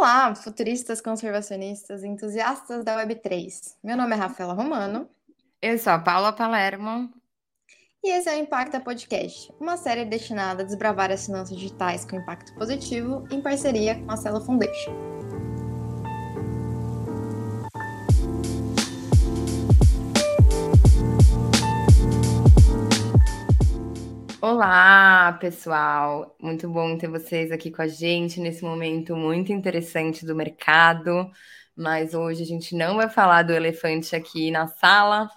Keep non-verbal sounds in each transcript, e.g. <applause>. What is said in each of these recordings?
Olá, futuristas, conservacionistas, entusiastas da Web3. Meu nome é Rafaela Romano. Eu sou a Paula Palermo. E esse é o Impacta Podcast, uma série destinada a desbravar as finanças digitais com impacto positivo em parceria com a Celo Foundation. Olá, pessoal! Muito bom ter vocês aqui com a gente nesse momento muito interessante do mercado. Mas hoje a gente não vai falar do elefante aqui na sala,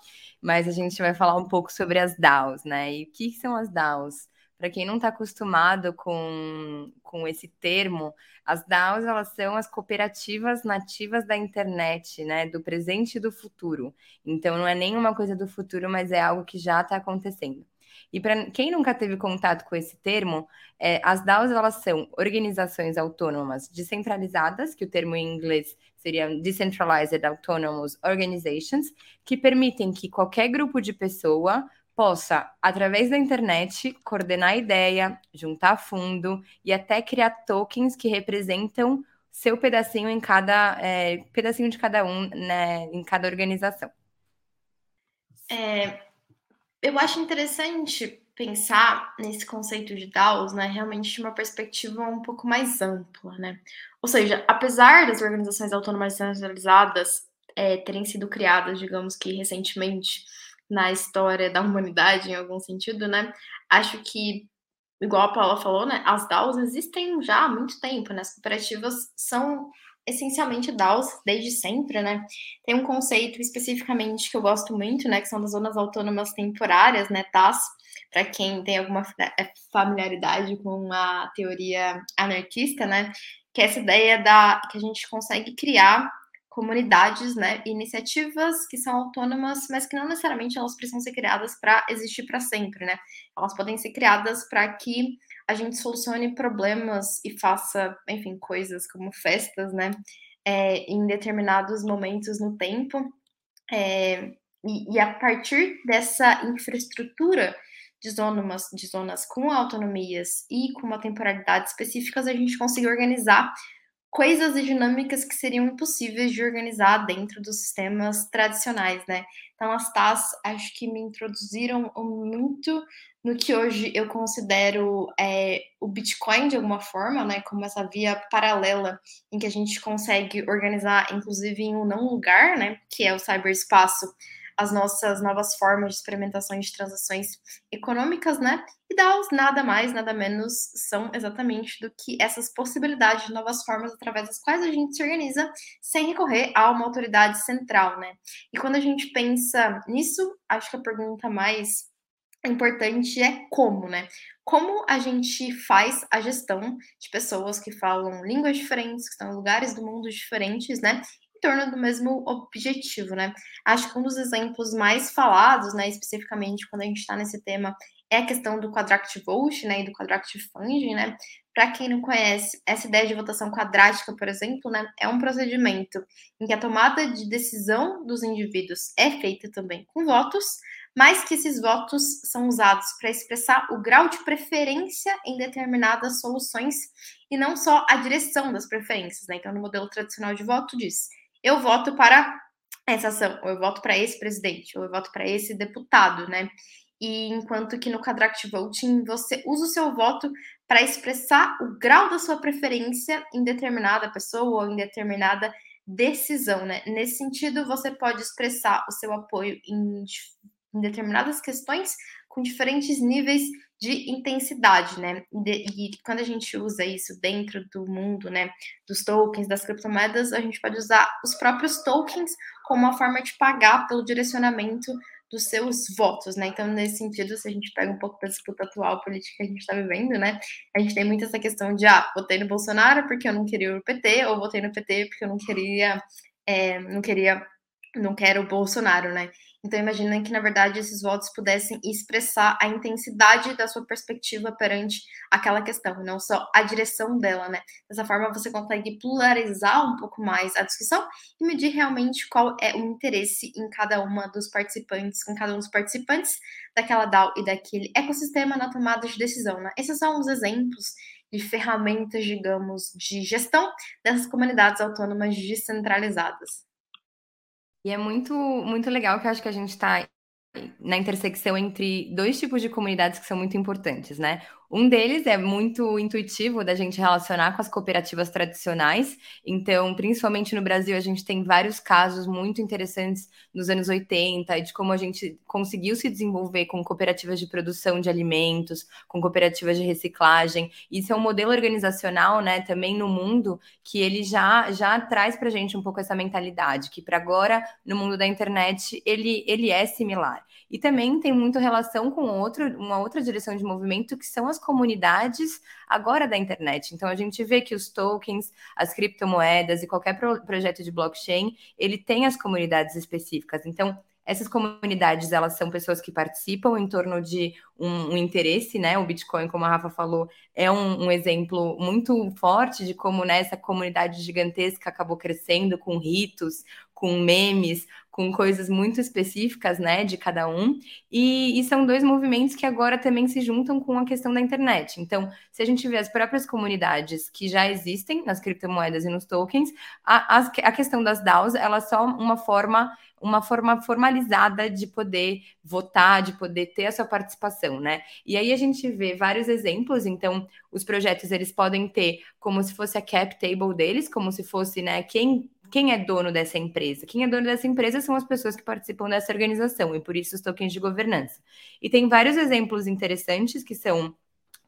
mas a gente vai falar um pouco sobre as DAOs, né? E o que são as DAOs? Para quem não está acostumado com, com esse termo, as DAOs elas são as cooperativas nativas da internet, né? Do presente e do futuro. Então não é nenhuma coisa do futuro, mas é algo que já está acontecendo. E para quem nunca teve contato com esse termo, é, as DAOs elas são organizações autônomas descentralizadas, que o termo em inglês seria Decentralized Autonomous Organizations, que permitem que qualquer grupo de pessoa possa, através da internet, coordenar ideia, juntar fundo e até criar tokens que representam seu pedacinho em cada é, pedacinho de cada um, né, em cada organização. É, eu acho interessante pensar nesse conceito de DAOs, né, realmente de uma perspectiva um pouco mais ampla, né? Ou seja, apesar das organizações autônomas centralizadas é, terem sido criadas, digamos que recentemente na história da humanidade, em algum sentido, né? Acho que, igual a Paula falou, né, as DAOs existem já há muito tempo, né? As cooperativas são essencialmente DAOs desde sempre, né? Tem um conceito especificamente que eu gosto muito, né? Que são das zonas autônomas temporárias, né? TAS, para quem tem alguma é, familiaridade com a teoria anarquista, né? Que é essa ideia da que a gente consegue criar comunidades, né, iniciativas que são autônomas, mas que não necessariamente elas precisam ser criadas para existir para sempre, né? Elas podem ser criadas para que a gente solucione problemas e faça, enfim, coisas como festas, né, é, em determinados momentos no tempo. É, e, e, a partir dessa infraestrutura de zonas, de zonas com autonomias e com uma temporalidade específicas, a gente consegue organizar coisas e dinâmicas que seriam impossíveis de organizar dentro dos sistemas tradicionais, né? Então, as TAs acho que me introduziram muito no que hoje eu considero é, o Bitcoin de alguma forma, né? Como essa via paralela em que a gente consegue organizar, inclusive em um não lugar, né? Que é o cyberespaço as nossas novas formas de experimentações de transações econômicas, né? E DAOs nada mais, nada menos são exatamente do que essas possibilidades de novas formas através das quais a gente se organiza sem recorrer a uma autoridade central, né? E quando a gente pensa nisso, acho que a pergunta mais importante é como, né? Como a gente faz a gestão de pessoas que falam línguas diferentes, que estão em lugares do mundo diferentes, né? Torno do mesmo objetivo, né? Acho que um dos exemplos mais falados, né, especificamente quando a gente está nesse tema, é a questão do quadratic vote, né, e do quadratic funding, né? Para quem não conhece, essa ideia de votação quadrática, por exemplo, né, é um procedimento em que a tomada de decisão dos indivíduos é feita também com votos, mas que esses votos são usados para expressar o grau de preferência em determinadas soluções e não só a direção das preferências, né? Então, no modelo tradicional de voto diz eu voto para essa ação, ou eu voto para esse presidente, ou eu voto para esse deputado, né? E enquanto que no quadrant voting você usa o seu voto para expressar o grau da sua preferência em determinada pessoa ou em determinada decisão, né? Nesse sentido, você pode expressar o seu apoio em, em determinadas questões com diferentes níveis de intensidade, né? E, quando a gente usa isso dentro do mundo, né, dos tokens, das criptomoedas, a gente pode usar os próprios tokens como uma forma de pagar pelo direcionamento dos seus votos, né? Então, nesse sentido, se a gente pega um pouco da disputa atual política que a gente está vivendo, né? A gente tem muito essa questão de, ah, votei no Bolsonaro porque eu não queria o PT, ou votei no PT porque eu não queria, é, não queria, não quero o Bolsonaro, né? Então, imagina que, na verdade, esses votos pudessem expressar a intensidade da sua perspectiva perante aquela questão, não só a direção dela, né? Dessa forma, você consegue pluralizar um pouco mais a discussão e medir realmente qual é o interesse em cada uma dos participantes, em cada um dos participantes daquela DAO e daquele ecossistema na tomada de decisão, né? Esses são os exemplos de ferramentas, digamos, de gestão dessas comunidades autônomas descentralizadas. E é muito, muito legal que eu acho que a gente está na intersecção entre dois tipos de comunidades que são muito importantes, né? Um deles é muito intuitivo da gente relacionar com as cooperativas tradicionais. Então, principalmente no Brasil, a gente tem vários casos muito interessantes nos anos 80 de como a gente conseguiu se desenvolver com cooperativas de produção de alimentos, com cooperativas de reciclagem. Isso é um modelo organizacional, né, também no mundo que ele já já traz para a gente um pouco essa mentalidade que para agora no mundo da internet ele ele é similar. E também tem muito relação com outro, uma outra direção de movimento que são as comunidades agora da internet. Então a gente vê que os tokens, as criptomoedas e qualquer pro projeto de blockchain, ele tem as comunidades específicas. Então essas comunidades, elas são pessoas que participam em torno de um, um interesse, né? O Bitcoin, como a Rafa falou, é um, um exemplo muito forte de como né, essa comunidade gigantesca acabou crescendo com ritos, com memes, com coisas muito específicas, né, de cada um. E, e, são dois movimentos que agora também se juntam com a questão da internet. Então, se a gente vê as próprias comunidades que já existem nas criptomoedas e nos tokens, a, a, questão das DAOs, ela é só uma forma uma forma formalizada de poder votar, de poder ter a sua participação, né? E aí a gente vê vários exemplos, então os projetos eles podem ter como se fosse a cap table deles, como se fosse, né, quem quem é dono dessa empresa? Quem é dono dessa empresa são as pessoas que participam dessa organização, e por isso os tokens de governança. E tem vários exemplos interessantes que são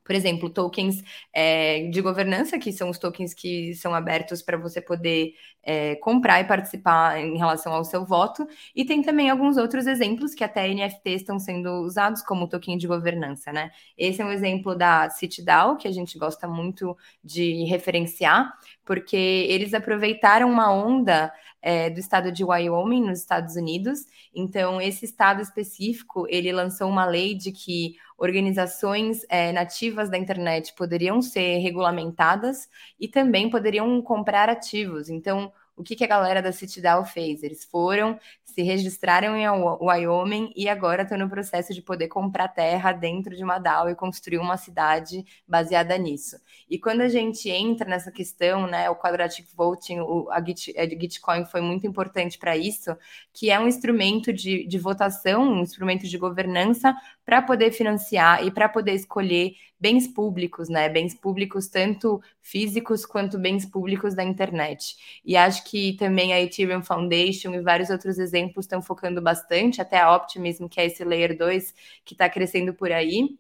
por exemplo, tokens é, de governança, que são os tokens que são abertos para você poder é, comprar e participar em relação ao seu voto. E tem também alguns outros exemplos que até NFTs estão sendo usados como token de governança, né? Esse é um exemplo da CityDAO, que a gente gosta muito de referenciar, porque eles aproveitaram uma onda é, do estado de Wyoming, nos Estados Unidos. Então, esse estado específico, ele lançou uma lei de que organizações é, nativas da internet poderiam ser regulamentadas e também poderiam comprar ativos. Então, o que, que a galera da CityDAO fez? Eles foram, se registraram em Wyoming e agora estão no processo de poder comprar terra dentro de uma DAO e construir uma cidade baseada nisso. E quando a gente entra nessa questão, né, o quadratic voting, o, a, Git, a Gitcoin foi muito importante para isso, que é um instrumento de, de votação, um instrumento de governança para poder financiar e para poder escolher bens públicos, né? Bens públicos tanto físicos quanto bens públicos da internet. E acho que também a Ethereum Foundation e vários outros exemplos estão focando bastante, até a Optimism, que é esse layer 2 que está crescendo por aí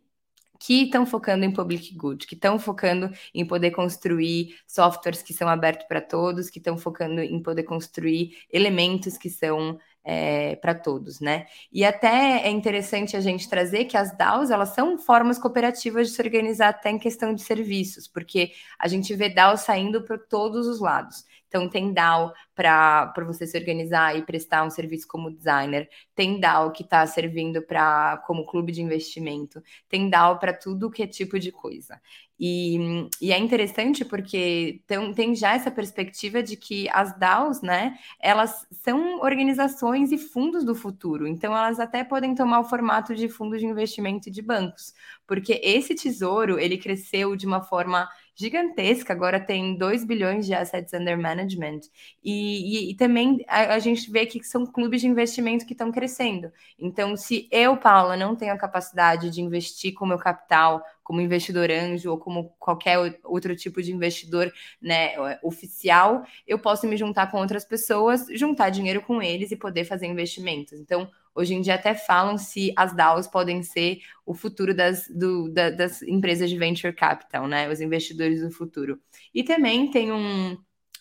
que estão focando em public good, que estão focando em poder construir softwares que são abertos para todos, que estão focando em poder construir elementos que são é, para todos, né? E até é interessante a gente trazer que as DAOs elas são formas cooperativas de se organizar até em questão de serviços, porque a gente vê DAOs saindo para todos os lados. Então, tem DAO para você se organizar e prestar um serviço como designer, tem DAO que está servindo para como clube de investimento, tem DAO para tudo que é tipo de coisa. E, e é interessante porque tem, tem já essa perspectiva de que as DAOs, né, elas são organizações e fundos do futuro, então elas até podem tomar o formato de fundos de investimento de bancos, porque esse tesouro, ele cresceu de uma forma gigantesca, agora tem 2 bilhões de assets under management. E, e, e também a, a, gente vê que são clubes de investimento que estão crescendo. Então, se eu, Paula, não tenho a capacidade de investir com o meu capital como investidor anjo ou como qualquer outro tipo de investidor né, oficial, eu posso me juntar com outras pessoas, juntar dinheiro com eles e poder fazer investimentos. Então, Hoje em dia até falam se as DAOs podem ser o futuro das, do, da, das empresas de venture capital, né? Os investidores do futuro. E também tem um,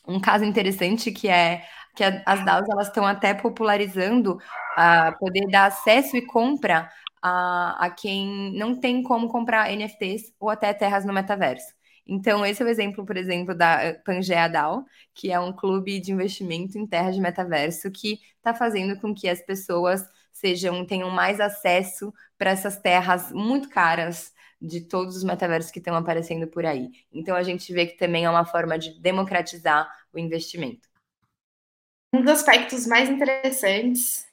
um caso interessante que é que as DAOs elas estão até popularizando a poder dar acesso e compra a, a quem não tem como comprar NFTs ou até terras no metaverso. Então, esse é o exemplo, por exemplo, da Pangea DAO, que é um clube de investimento em terras de metaverso que está fazendo com que as pessoas sejam tenham mais acesso para essas terras muito caras de todos os metaversos que estão aparecendo por aí. Então a gente vê que também é uma forma de democratizar o investimento. Um dos aspectos mais interessantes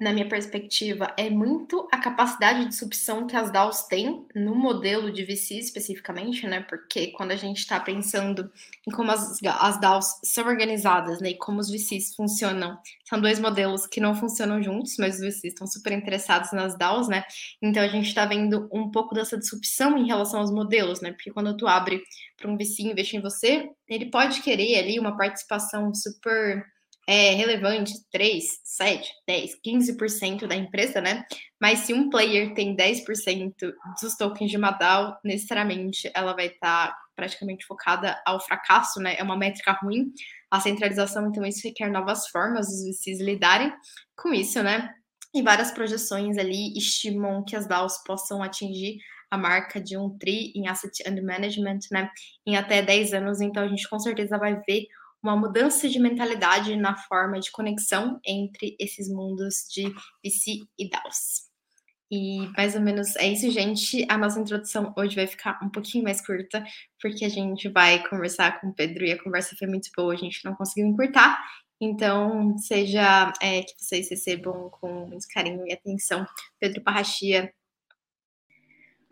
na minha perspectiva, é muito a capacidade de subção que as DAOs têm no modelo de VC especificamente, né? Porque quando a gente está pensando em como as, as DAOs são organizadas, né? E como os VCs funcionam, são dois modelos que não funcionam juntos, mas os VCs estão super interessados nas DAOs, né? Então a gente está vendo um pouco dessa disrupção em relação aos modelos, né? Porque quando tu abre para um VC investir em você, ele pode querer ali uma participação super é relevante 3, 7, 10, 15% da empresa, né? Mas se um player tem 10% dos tokens de uma DAO, necessariamente ela vai estar tá praticamente focada ao fracasso, né? É uma métrica ruim a centralização, então isso requer novas formas dos VCs lidarem com isso, né? E várias projeções ali estimam que as DAOs possam atingir a marca de um TRI em Asset Under Management, né? Em até 10 anos, então a gente com certeza vai ver uma mudança de mentalidade na forma de conexão entre esses mundos de VC e DAOs. E mais ou menos é isso, gente. A nossa introdução hoje vai ficar um pouquinho mais curta, porque a gente vai conversar com o Pedro e a conversa foi muito boa, a gente não conseguiu encurtar. Então, seja é, que vocês recebam com muito carinho e atenção Pedro Parrachia,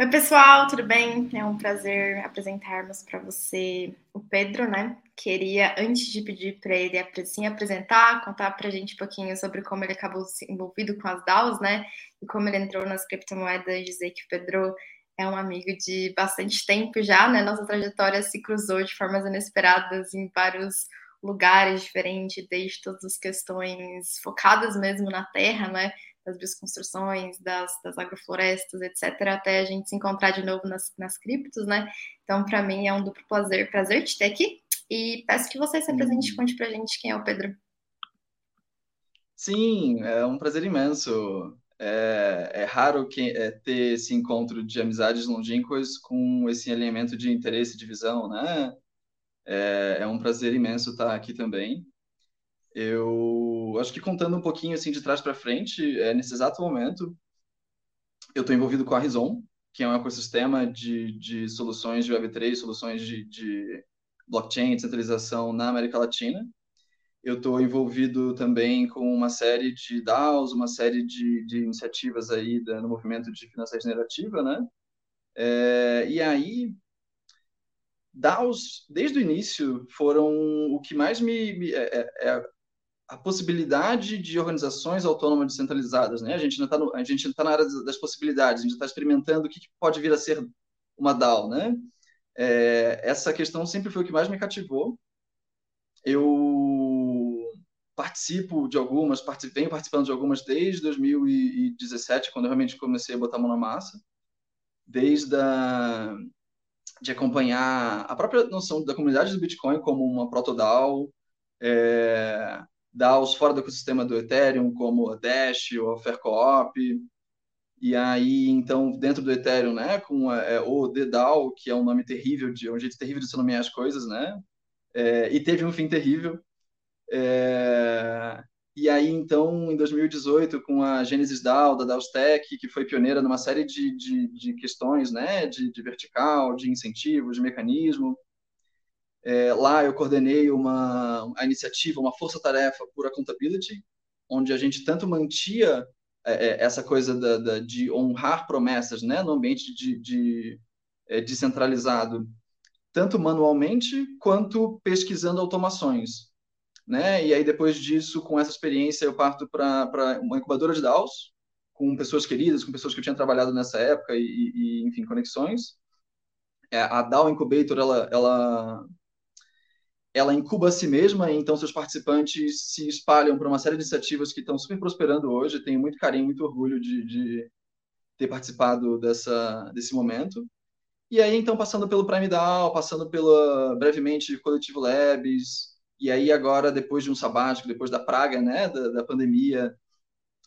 Oi, pessoal, tudo bem? É um prazer apresentarmos para você o Pedro, né? Queria, antes de pedir para ele se apresentar, contar para a gente um pouquinho sobre como ele acabou se envolvido com as DAOs, né? E como ele entrou nas criptomoedas, dizer que o Pedro é um amigo de bastante tempo já, né? Nossa trajetória se cruzou de formas inesperadas em vários lugares diferentes, desde todas as questões focadas mesmo na terra, né? Das bioconstruções, das, das agroflorestas, etc., até a gente se encontrar de novo nas, nas criptos, né? Então, para mim é um duplo prazer, prazer te ter aqui. E peço que você se apresente e conte para a gente quem é o Pedro. Sim, é um prazer imenso. É, é raro que, é, ter esse encontro de amizades longínquas com esse alinhamento de interesse e de visão, né? É, é um prazer imenso estar aqui também. Eu acho que contando um pouquinho assim de trás para frente, é, nesse exato momento, eu estou envolvido com a Rizon, que é um ecossistema de, de soluções de Web3, soluções de, de blockchain, descentralização na América Latina. Eu estou envolvido também com uma série de DAOs, uma série de, de iniciativas aí da, no movimento de finança generativa, né? É, e aí, DAOs, desde o início, foram o que mais me, me é, é, é a possibilidade de organizações autônomas descentralizadas, né? A gente ainda está a gente está na área das possibilidades, a gente está experimentando o que, pode vir a ser uma DAO, né? É, essa questão sempre foi o que mais me cativou. Eu participo de algumas, venho participando de algumas desde 2017, quando eu realmente comecei a botar a mão na massa, desde a, de acompanhar a própria noção da comunidade do Bitcoin como uma proto-DAO, é, DAOs fora do ecossistema do Ethereum, como a Dash ou a Faircoop. E aí, então, dentro do Ethereum, né, com a, é, o DDAO, que é um nome terrível, de, um jeito terrível de se nomear as coisas, né, é, e teve um fim terrível. É, e aí, então, em 2018, com a Genesis DAO, da DAOS Tech, que foi pioneira numa série de, de, de questões, né, de, de vertical, de incentivos, de mecanismo, é, lá eu coordenei uma a iniciativa, uma força-tarefa por accountability, onde a gente tanto mantia é, é, essa coisa da, da, de honrar promessas né, no ambiente de, de é, descentralizado, tanto manualmente quanto pesquisando automações. Né? E aí, depois disso, com essa experiência, eu parto para uma incubadora de DAOs, com pessoas queridas, com pessoas que eu tinha trabalhado nessa época e, e enfim, conexões. É, a DAO Incubator, ela, ela ela incuba a si mesma, então seus participantes se espalham para uma série de iniciativas que estão super prosperando hoje. Tenho muito carinho, muito orgulho de, de ter participado dessa, desse momento. E aí, então, passando pelo Prime DAO, passando pela, brevemente, Coletivo Labs, e aí agora, depois de um sabático, depois da praga, né, da, da pandemia,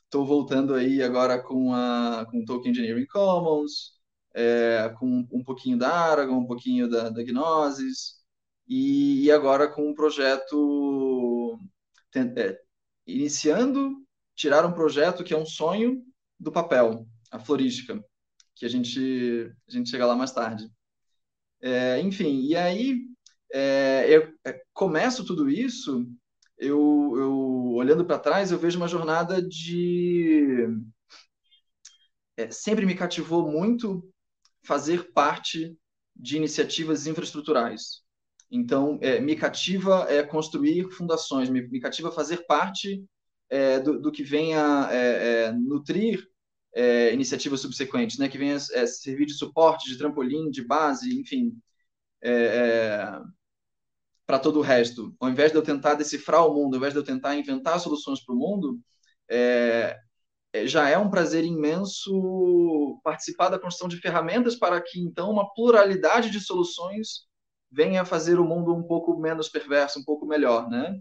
estou voltando aí agora com a com Token Engineering Commons, é, com um pouquinho da Aragon, um pouquinho da, da Gnosis, e, agora com um projeto é, iniciando tirar um projeto que é um sonho do papel, a florística, que a gente a gente chega lá mais tarde. É, enfim, e aí é, eu é, começo tudo isso eu, eu olhando para trás, eu vejo uma jornada de. É, sempre me cativou muito fazer parte de iniciativas infraestruturais. Então, é, me cativa é, construir fundações, me, me cativa fazer parte é, do, do, que venha é, é, nutrir é, iniciativas subsequentes, né? que venha servir de suporte, de trampolim, de base, enfim, para todo o resto. Ao invés de eu tentar decifrar o mundo, ao invés de eu tentar inventar soluções para o mundo, já é um prazer imenso participar da construção de ferramentas para que, então, uma pluralidade de soluções venha fazer o mundo um pouco menos perverso, um pouco melhor, né?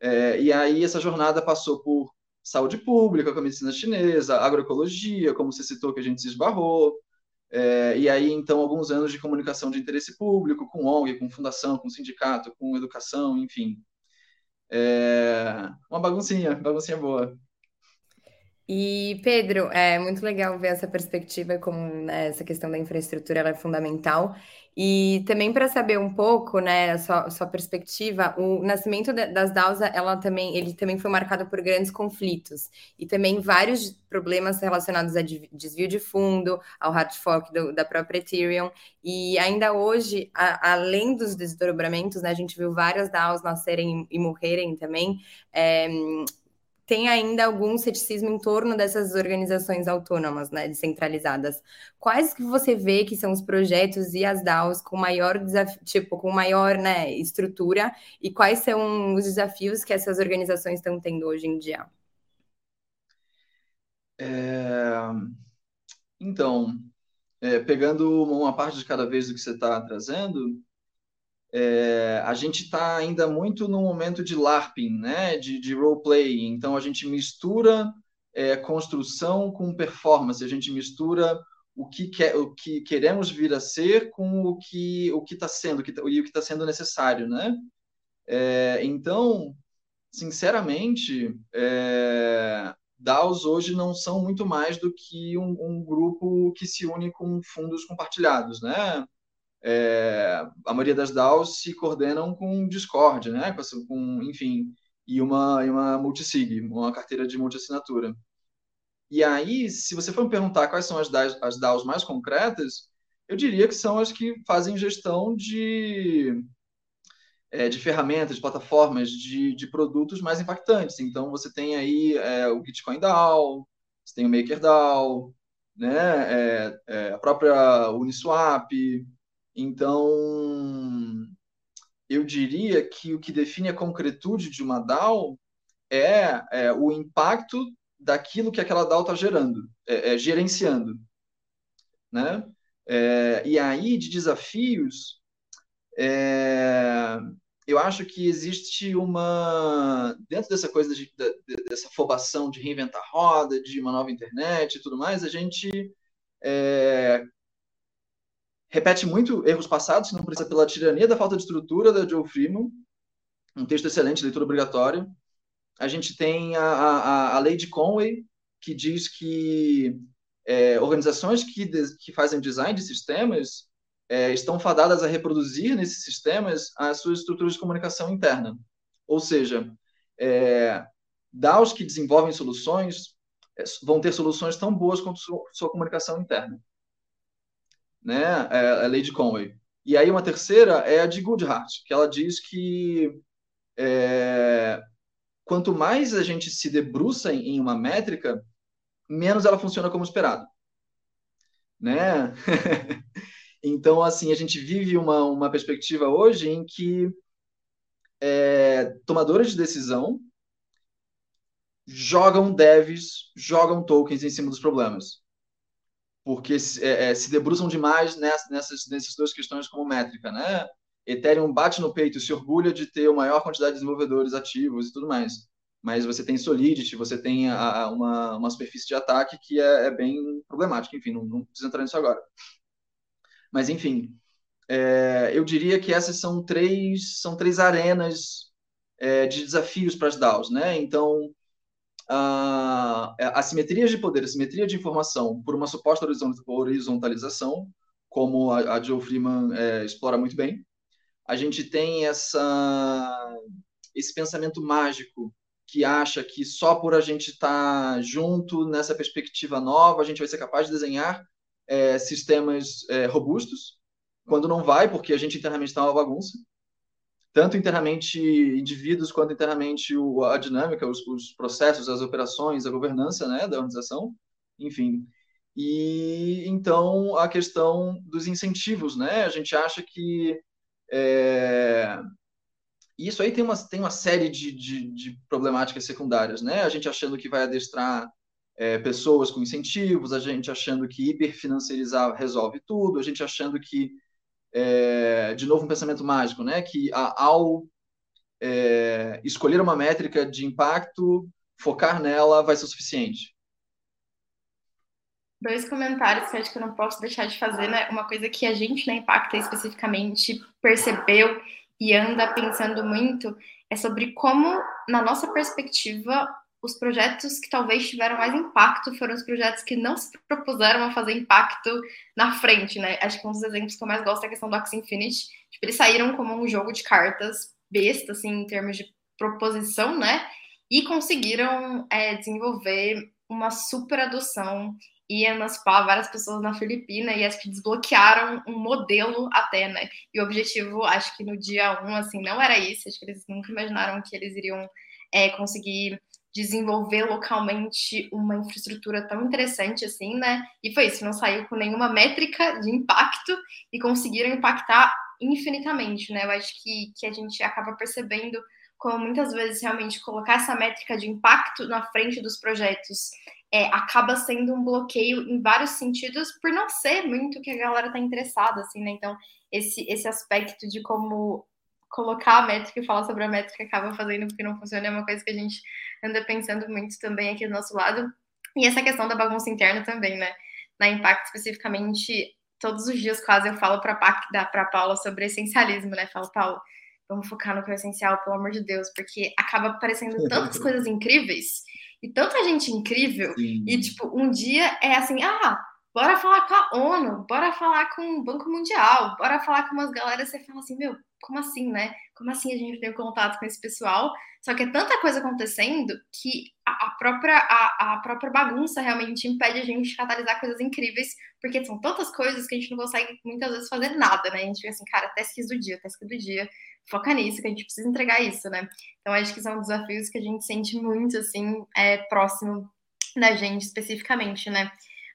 É, e aí essa jornada passou por saúde pública, com a medicina chinesa, agroecologia, como você citou que a gente se esbarrou, é, e aí então alguns anos de comunicação de interesse público, com ONG, com fundação, com sindicato, com educação, enfim. É, uma baguncinha, baguncinha boa. E, Pedro, é muito legal ver essa perspectiva, como né, essa questão da infraestrutura é fundamental. E também para saber um pouco, né, a sua, a sua perspectiva, o nascimento das DAOs, ela também, ele também foi marcado por grandes conflitos e também vários problemas relacionados a desvio de fundo, ao hard fork do, da própria Ethereum. E ainda hoje, a, além dos desdobramentos, né, a gente viu várias DAOs nascerem e morrerem também. É, tem ainda algum ceticismo em torno dessas organizações autônomas, né, descentralizadas. Quais que você vê que são os projetos e as DAOs com maior desafio, tipo, com maior, né, estrutura e quais são os desafios que essas organizações estão tendo hoje em dia? É... Então, é, pegando uma parte de cada vez do que você está trazendo, é, a gente está ainda muito no momento de LARPing, né? de, de role-play. Então, a gente mistura é, construção com performance, a gente mistura o que, quer, o que queremos vir a ser com o que o que está sendo tá, e o que está sendo necessário. Né? É, então, sinceramente, é, DAOs hoje não são muito mais do que um, um grupo que se une com fundos compartilhados, né? É, a maioria das DAOs se coordenam com Discord, né? Com, com enfim, e uma, e uma multisig, uma carteira de multi-assinatura. E aí, se você for me perguntar quais são as DAOs, as DAOs mais concretas, eu diria que são as que fazem gestão de, é, de ferramentas, de plataformas, de, de produtos mais impactantes. Então, você tem aí é, o Bitcoin DAO, você tem o MakerDAO, né? É, é, a própria Uniswap, então, eu diria que o que define a concretude de uma DAO é, é o impacto daquilo que aquela DAO está gerando, é, é, gerenciando. Né? É, e aí, de desafios, é, eu acho que existe uma. Dentro dessa coisa, de, de, dessa afobação de reinventar roda, de uma nova internet e tudo mais, a gente é, repete muito erros passados, não precisa pela tirania da falta de estrutura da Joe Freeman, um texto excelente, leitura obrigatória. A gente tem a, a, a lei de Conway, que diz que é, organizações que, de, que fazem design de sistemas é, estão fadadas a reproduzir nesses sistemas as suas estruturas de comunicação interna. Ou seja, é, DAOs que desenvolvem soluções é, vão ter soluções tão boas quanto sua, sua comunicação interna né? É a lei de Conway. E aí uma terceira é a de Goodhart, que ela diz que é, quanto mais a gente se debruça em, em uma métrica, menos ela funciona como esperado, né? <laughs> então, assim, a gente vive uma, uma perspectiva hoje em que é, tomadores de decisão jogam devs, jogam tokens em cima dos problemas porque é, é, se debruçam demais nessas, nessas duas questões como métrica, né? Ethereum bate no peito, se orgulha de ter a maior quantidade de desenvolvedores ativos e tudo mais. Mas você tem Solidity, você tem a, a, uma, uma superfície de ataque que é, é bem problemática. Enfim, não, não precisa entrar nisso agora. Mas, enfim, é, eu diria que essas são três, são três arenas é, de desafios para as DAOs. Né? Então, uh, assimetrias de poder, assimetria de informação por uma suposta horizontalização, como a, a Joe Freeman é, explora muito bem. A gente tem essa esse pensamento mágico que acha que só por a gente estar tá junto nessa perspectiva nova a gente vai ser capaz de desenhar é, sistemas é, robustos, quando não vai, porque a gente internamente está uma bagunça. Tanto internamente indivíduos quanto internamente o, a dinâmica, os, os, processos, as operações, a governança né, da organização, enfim. E então a questão dos incentivos, né? A gente acha que é, isso aí tem uma, tem uma série de, de, de, problemáticas secundárias, né? A gente achando que vai adestrar é, pessoas com incentivos, a gente achando que hiperfinanciarizar resolve tudo, a gente achando que, é, de novo, um pensamento mágico, né? Que a, ao é, escolher uma métrica de impacto, focar nela vai ser o suficiente. Dois comentários que eu acho que eu não posso deixar de fazer, né? Uma coisa que a gente na Impacta especificamente percebeu e anda pensando muito é sobre como, na nossa perspectiva, os projetos que talvez tiveram mais impacto foram os projetos que não se propuseram a fazer impacto na frente, né? Acho que um dos exemplos que eu mais gosto é a questão do Axie Infinity. Tipo, eles saíram como um jogo de cartas besta, assim, em termos de proposição, né? E conseguiram é, desenvolver uma super adoção e emancipar várias pessoas na Filipina e acho que desbloquearam um modelo até, né? E o objetivo, acho que no dia 1, um, assim, não era isso, acho que eles nunca imaginaram que eles iriam é, conseguir desenvolver localmente uma infraestrutura tão interessante assim, né? E foi isso, não saiu com nenhuma métrica de impacto e conseguiram impactar infinitamente, né? Eu acho que, que a gente acaba percebendo como muitas vezes realmente colocar essa métrica de impacto na frente dos projetos é, acaba sendo um bloqueio em vários sentidos por não ser muito que a galera está interessada, assim, né? Então, esse, esse aspecto de como colocar a métrica e falar sobre a métrica acaba fazendo com que não funcione é uma coisa que a gente anda pensando muito também aqui do nosso lado. E essa questão da bagunça interna também, né? Na Impact, especificamente, todos os dias quase eu falo para a Paula sobre essencialismo, né? Falo, Paulo, vamos focar no que é essencial, pelo amor de Deus, porque acaba aparecendo tantas <laughs> coisas incríveis e tanta gente incrível. Sim. E, tipo, um dia é assim, ah, bora falar com a ONU, bora falar com o Banco Mundial, bora falar com umas galera. Você fala assim, meu, como assim, né? Como assim a gente tem contato com esse pessoal? Só que é tanta coisa acontecendo que a, própria, a, a, própria bagunça realmente impede a gente de catalisar coisas incríveis, porque são tantas coisas que a gente não consegue muitas vezes fazer nada, né? A gente fica assim, cara, tasks do dia, task do dia, foca nisso, que a gente precisa entregar isso, né? Então, acho que são desafios que a gente sente muito, assim, é, próximo da gente especificamente, né?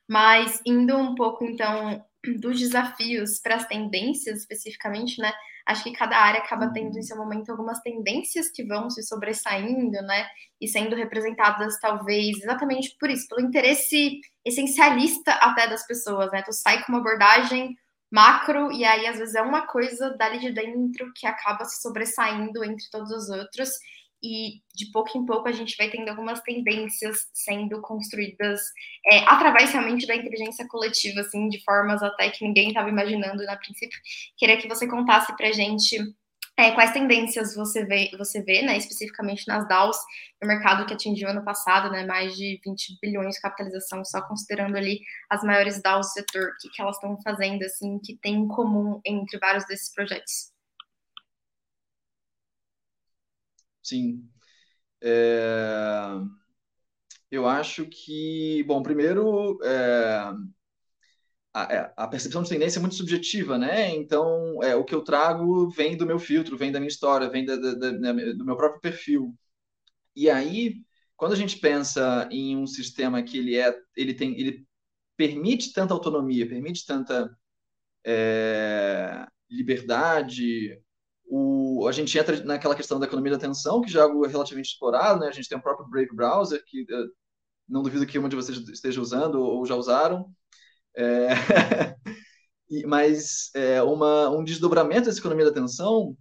Mas indo um pouco, então, dos desafios para as tendências especificamente, né? Acho que cada área acaba tendo em seu momento algumas tendências que vão se sobressaindo, né? E sendo representadas, talvez, exatamente por isso, pelo interesse essencialista até das pessoas, né? Tu sai com uma abordagem macro, e aí às vezes é uma coisa dali de dentro que acaba se sobressaindo entre todos os outros e de pouco em pouco a gente vai tendo algumas tendências sendo construídas é, através realmente da inteligência coletiva, assim, de formas até que ninguém estava imaginando na princípio. Queria que você contasse para a gente é, quais tendências você vê, você vê, né, especificamente nas DAOs, no mercado que atingiu ano passado, né, mais de 20 bilhões de capitalização, só considerando ali as maiores DAOs do setor, o que, que elas estão fazendo, assim, que tem em comum entre vários desses projetos. Sim. É... Eu acho que, bom, primeiro, é... A, é, a, percepção de tendência é muito subjetiva, né? Então, é, o que eu trago vem do meu filtro, vem da minha história, vem da, da, da, do meu próprio perfil. E aí, quando a gente pensa em um sistema que ele é, ele tem, ele permite tanta autonomia, permite tanta é, liberdade, o, a gente entra naquela questão da economia da atenção, que já é algo relativamente explorado, né? A gente tem o próprio Brave Browser, que uh, não duvido que uma de vocês esteja usando ou já usaram. É... <laughs> mas é, uma, um desdobramento dessa economia da atenção,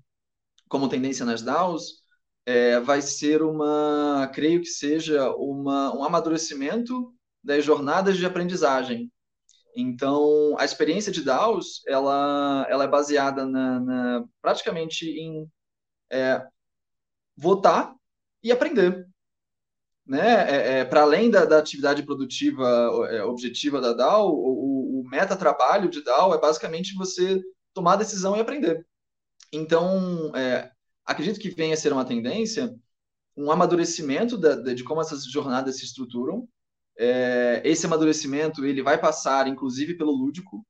como tendência nas DAOs, é, vai ser uma, creio que seja uma, um amadurecimento das jornadas de aprendizagem. Então, a experiência de DAOs, ela, ela é baseada na, na praticamente em é, votar e aprender. Né? É, é, Para além da, da, atividade produtiva é, objetiva da DAO, o, o meta-trabalho de DAO é basicamente você tomar decisão e aprender. Então, é, acredito que venha a ser uma tendência, um amadurecimento da, de como essas jornadas se estruturam. É, esse amadurecimento ele vai passar, inclusive, pelo lúdico,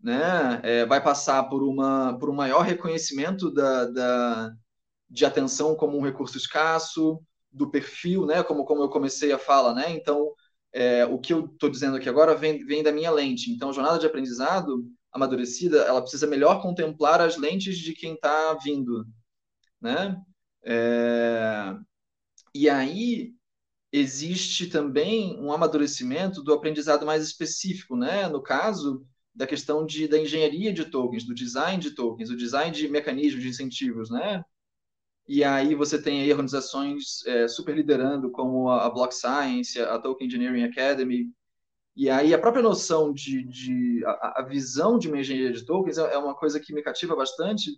né? É, vai passar por, uma, por um maior reconhecimento da, da, de atenção como um recurso escasso, do perfil, né? Como, como eu comecei a fala, né? Então, é, o que eu estou dizendo aqui agora vem, vem da minha lente. Então, jornada de aprendizado amadurecida, ela precisa melhor contemplar as lentes de quem está vindo, né? É, e aí existe também um amadurecimento do aprendizado mais específico, né? No caso da questão de, da engenharia de tokens, do design de tokens, o design de mecanismos de incentivos, né? E aí você tem aí organizações é, super liderando, como a, a Block Science, a Token Engineering Academy. E aí a própria noção de, de a, a visão de uma engenharia de tokens é, é uma coisa que me cativa bastante,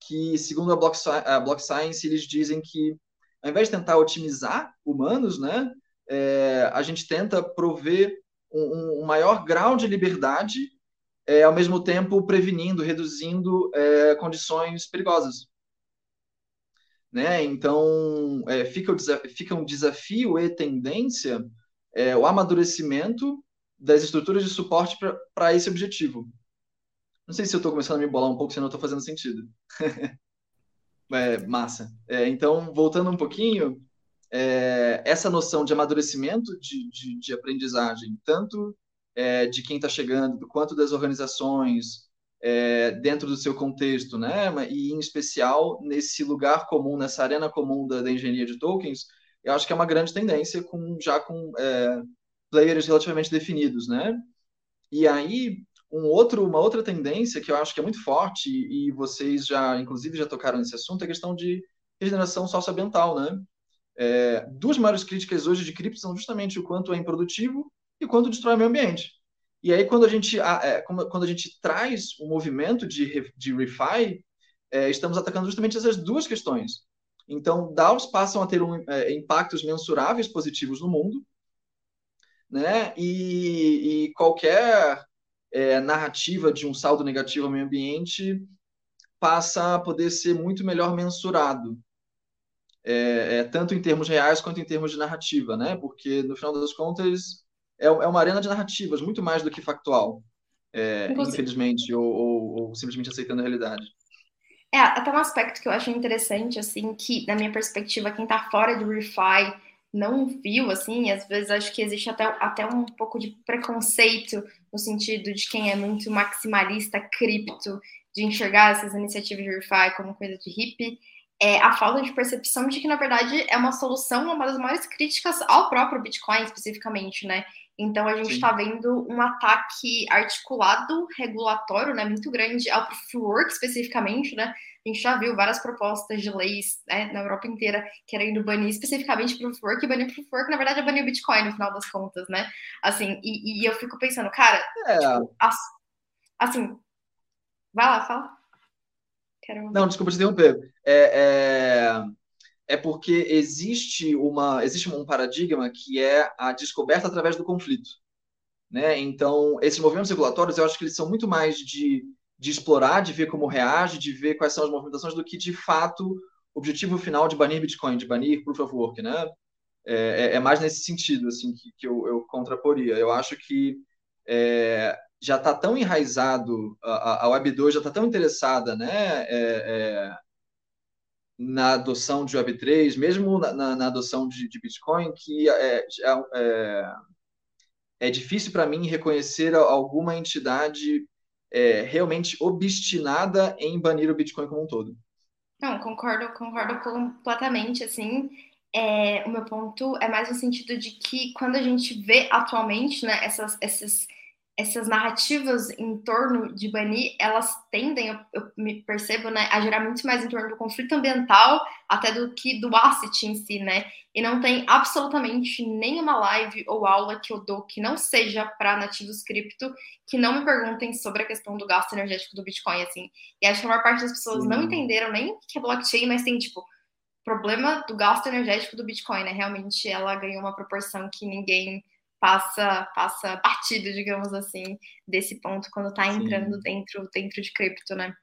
que segundo a Block, a Block Science eles dizem que ao invés de tentar otimizar humanos, né, é, a gente tenta prover um, um maior grau de liberdade, é, ao mesmo tempo prevenindo, reduzindo é, condições perigosas. Né? Então, é, fica, fica, um desafio e tendência é, o amadurecimento das estruturas de suporte para esse objetivo. Não sei se eu estou começando a me embolar um pouco, se não estou fazendo sentido. <laughs> é, massa. É, então, voltando um pouquinho, é, essa noção de amadurecimento de, de, de aprendizagem, tanto é, de quem está chegando, quanto das organizações, é, dentro do seu contexto, né? E em especial nesse lugar comum, nessa arena comum da, da engenharia de tokens, eu acho que é uma grande tendência com já com é, players relativamente definidos, né? E aí um outro, uma outra tendência que eu acho que é muito forte e vocês já, inclusive, já tocaram nesse assunto é a questão de regeneração socioambiental, né? É, duas maiores críticas hoje de cripto são justamente o quanto é improdutivo e quanto destrói o meio ambiente. E aí, quando a gente, é, quando a gente traz o um movimento de, de refi, é, estamos atacando justamente essas duas questões. Então, DAOs passam a ter um, é, impactos mensuráveis positivos no mundo, né? E, e qualquer é, narrativa de um saldo negativo ao meio ambiente passa a poder ser muito melhor mensurado, é, é, tanto em termos reais quanto em termos de narrativa, né? Porque, no final das contas, é, é uma arena de narrativas, muito mais do que factual, é, infelizmente, ou, ou, ou, simplesmente aceitando a realidade. É, até um aspecto que eu acho interessante, assim, que, na minha perspectiva, quem está fora do ReFi não viu, assim, às vezes acho que existe até, até um pouco de preconceito no sentido de quem é muito maximalista cripto, de enxergar essas iniciativas de ReFi como coisa de hippie, é a falta de percepção de que, na verdade, é uma solução, uma das maiores críticas ao próprio Bitcoin, especificamente, né? Então a gente está vendo um ataque articulado, regulatório, né, muito grande ao Work especificamente, né? A gente já viu várias propostas de leis né, na Europa inteira querendo banir especificamente Proof of Work, e banir Proof of Work, na verdade, é banir o Bitcoin no final das contas, né? Assim, e, e eu fico pensando, cara, é. tipo, assim, vai lá, fala. Quero... Não, desculpa te interromper. É, é é porque existe uma existe um paradigma que é a descoberta através do conflito, né? Então esses movimentos regulatórios eu acho que eles são muito mais de, de explorar, de ver como reage, de ver quais são as movimentações do que de fato o objetivo final de banir Bitcoin, de banir Proof of Work, né? É, é, é mais nesse sentido assim que, que eu, eu contraporia. Eu acho que é, já está tão enraizado a, a Web2 já está tão interessada, né? É, é na adoção de Web3, mesmo na, na, na adoção de, de, Bitcoin, que é, é, é difícil para mim reconhecer alguma entidade é, realmente obstinada em banir o Bitcoin como um todo. Não, concordo, concordo completamente, assim, é, o meu ponto é mais no sentido de que quando a gente vê atualmente, né, essas, essas essas narrativas em torno de banir, elas tendem, eu, eu, me percebo, né, a gerar muito mais em torno do conflito ambiental até do que do asset em si, né? E não tem absolutamente nenhuma live ou aula que eu dou que não seja para nativos cripto que não me perguntem sobre a questão do gasto energético do Bitcoin, assim. E acho que a maior parte das pessoas não entenderam nem o que é blockchain, mas tem, tipo, problema do gasto energético do Bitcoin, né? Realmente ela ganhou uma proporção que ninguém passa passa partido, digamos assim, desse ponto quando está entrando dentro dentro de cripto, né?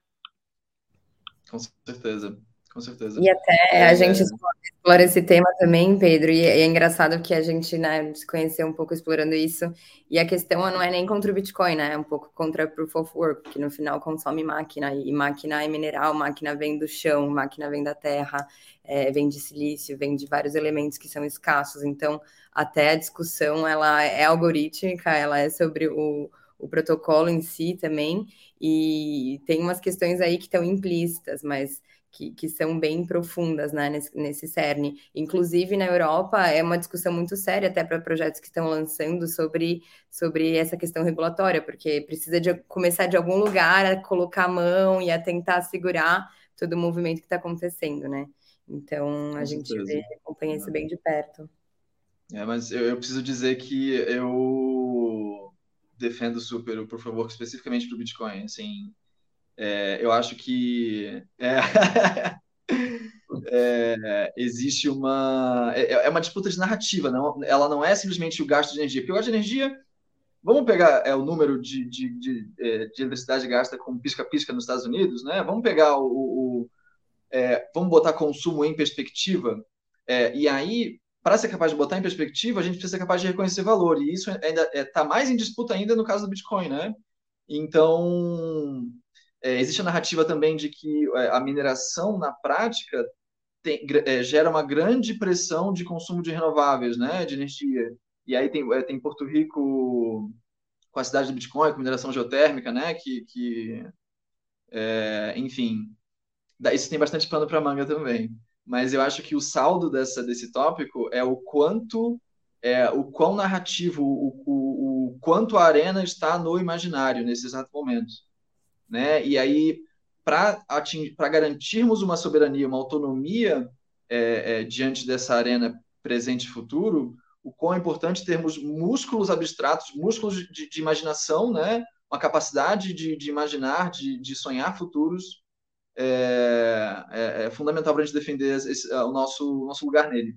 Com certeza, com certeza. E até é... a gente explora esse tema também, Pedro, e é engraçado que a gente né, se conheceu um pouco explorando isso, e a questão não é nem contra o Bitcoin, né? É um pouco contra o Proof of Work, que no final consome máquina, e máquina é mineral, máquina vem do chão, máquina vem da terra, é, vem de silício, vem de vários elementos que são escassos, então até a discussão ela é algorítmica, ela é sobre o, o protocolo em si também, e tem umas questões aí que estão implícitas, mas que, que são bem profundas né, nesse, nesse cerne. Inclusive, na Europa, é uma discussão muito séria até para projetos que estão lançando sobre, sobre essa questão regulatória, porque precisa de começar de algum lugar a colocar a mão e a tentar segurar todo o movimento que está acontecendo, né? Então, a gente vê, acompanha isso bem de perto. É, mas eu, eu preciso dizer que eu defendo super o of Work especificamente para o Bitcoin. Assim, é, eu acho que é, <laughs> é, existe uma é, é, uma disputa de narrativa, não? Ela não é simplesmente o gasto de energia. Porque o gasto de energia, vamos pegar é, o número de, de, de, é, de eletricidade gasta com pisca-pisca nos Estados Unidos, né? Vamos pegar o, o é, vamos botar consumo em perspectiva. e aí, para ser capaz de botar em perspectiva, a gente precisa ser capaz de reconhecer valor. E isso ainda está mais em disputa ainda no caso do Bitcoin, né? Então, é, existe a narrativa também de que é, a mineração, na prática, tem, é, gera uma grande pressão de consumo de renováveis, né, de energia. E aí tem, é, tem Porto Rico com a cidade do Bitcoin, com mineração geotérmica, né, que, que é, enfim, isso tem bastante pano para manga também. Mas eu acho que o saldo dessa, desse tópico é o quanto, é, o quão narrativo, o, o, o quanto a arena está no imaginário nesse exato momento né? E aí, para garantirmos uma soberania, uma autonomia é, é, diante dessa arena presente e futuro, o quão é importante termos músculos abstratos, músculos de, de imaginação, né? uma capacidade de, de imaginar, de, de, sonhar futuros, é, é, é fundamental para a gente defender esse, o, nosso, nosso lugar nele.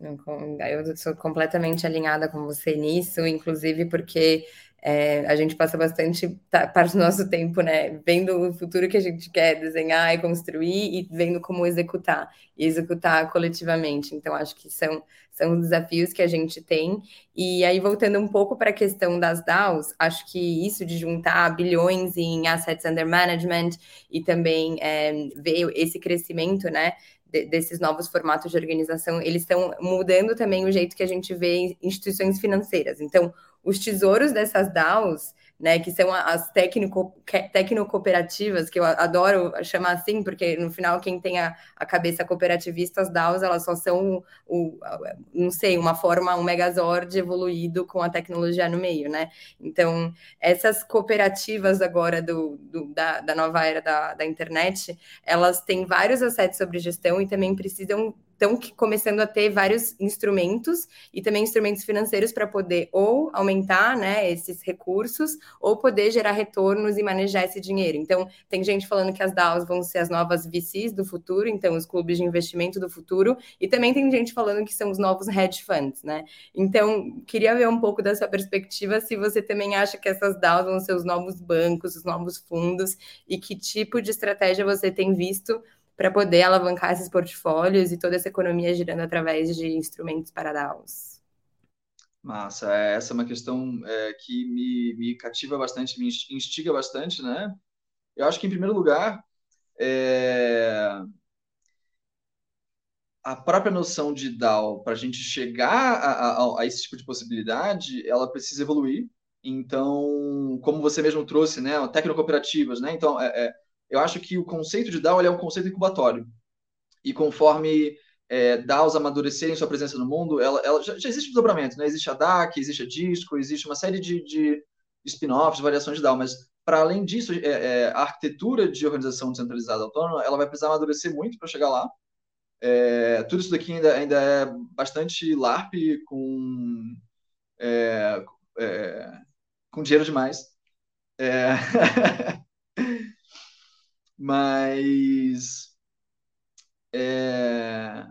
Eu sou completamente alinhada com você nisso, inclusive porque é, a gente passa bastante tá, parte do nosso tempo, né, vendo o futuro que a gente quer desenhar e construir e vendo como executar e executar coletivamente. Então, acho que são, são desafios que a gente tem. E aí, voltando um pouco para a questão das DAOs, acho que isso de juntar bilhões em assets under management e também é, ver esse crescimento, né, desses novos formatos de organização, eles estão mudando também o jeito que a gente vê instituições financeiras. Então, os tesouros dessas DAOs, né, que são as tecno-cooperativas, que eu adoro chamar assim, porque no final quem tem a, a cabeça cooperativista, as DAOs, elas só são, o, não sei, uma forma, um megazord evoluído com a tecnologia no meio, né? Então, essas cooperativas agora do, do da, da nova era da, da internet, elas têm vários assets sobre gestão e também precisam estão começando a ter vários instrumentos e também instrumentos financeiros para poder ou aumentar né, esses recursos ou poder gerar retornos e manejar esse dinheiro. Então, tem gente falando que as DAOs vão ser as novas VCs do futuro, então os clubes de investimento do futuro, e também tem gente falando que são os novos hedge funds, né? Então, queria ver um pouco da sua perspectiva se você também acha que essas DAOs vão ser os novos bancos, os novos fundos, e que tipo de estratégia você tem visto para poder alavancar esses portfólios e toda essa economia girando através de instrumentos para DAOs. Massa, é, essa é uma questão é, que me, me cativa bastante, me instiga bastante, né? Eu acho que, em primeiro lugar, é... a própria noção de DAO, para a gente chegar a, a, a, esse tipo de possibilidade, ela precisa evoluir. Então, como você mesmo trouxe, né, tecnocooperativas, né? Então, é, é eu acho que o conceito de DAO é um conceito incubatório. E conforme é, DAOs amadurecerem sua presença no mundo, ela, ela já, já, existe desdobramento, né? Existe a DAC, existe a Disco, existe uma série de, de spin-offs, variações de DAO, mas para além disso, é, é, a arquitetura de organização descentralizada autônoma, ela vai precisar amadurecer muito para chegar lá. É, tudo isso daqui ainda, ainda é bastante LARP com, é, é, com dinheiro demais. <laughs> Mas é,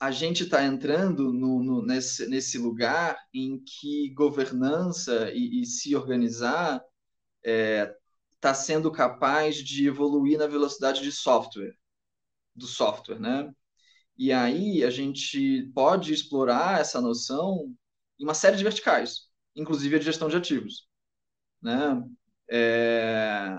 a gente está entrando no, no, nesse, nesse lugar em que governança e, e se organizar é, está sendo capaz de evoluir na velocidade de software, do software, né? E aí a gente pode explorar essa noção em uma série de verticais, inclusive a de gestão de ativos, né? É...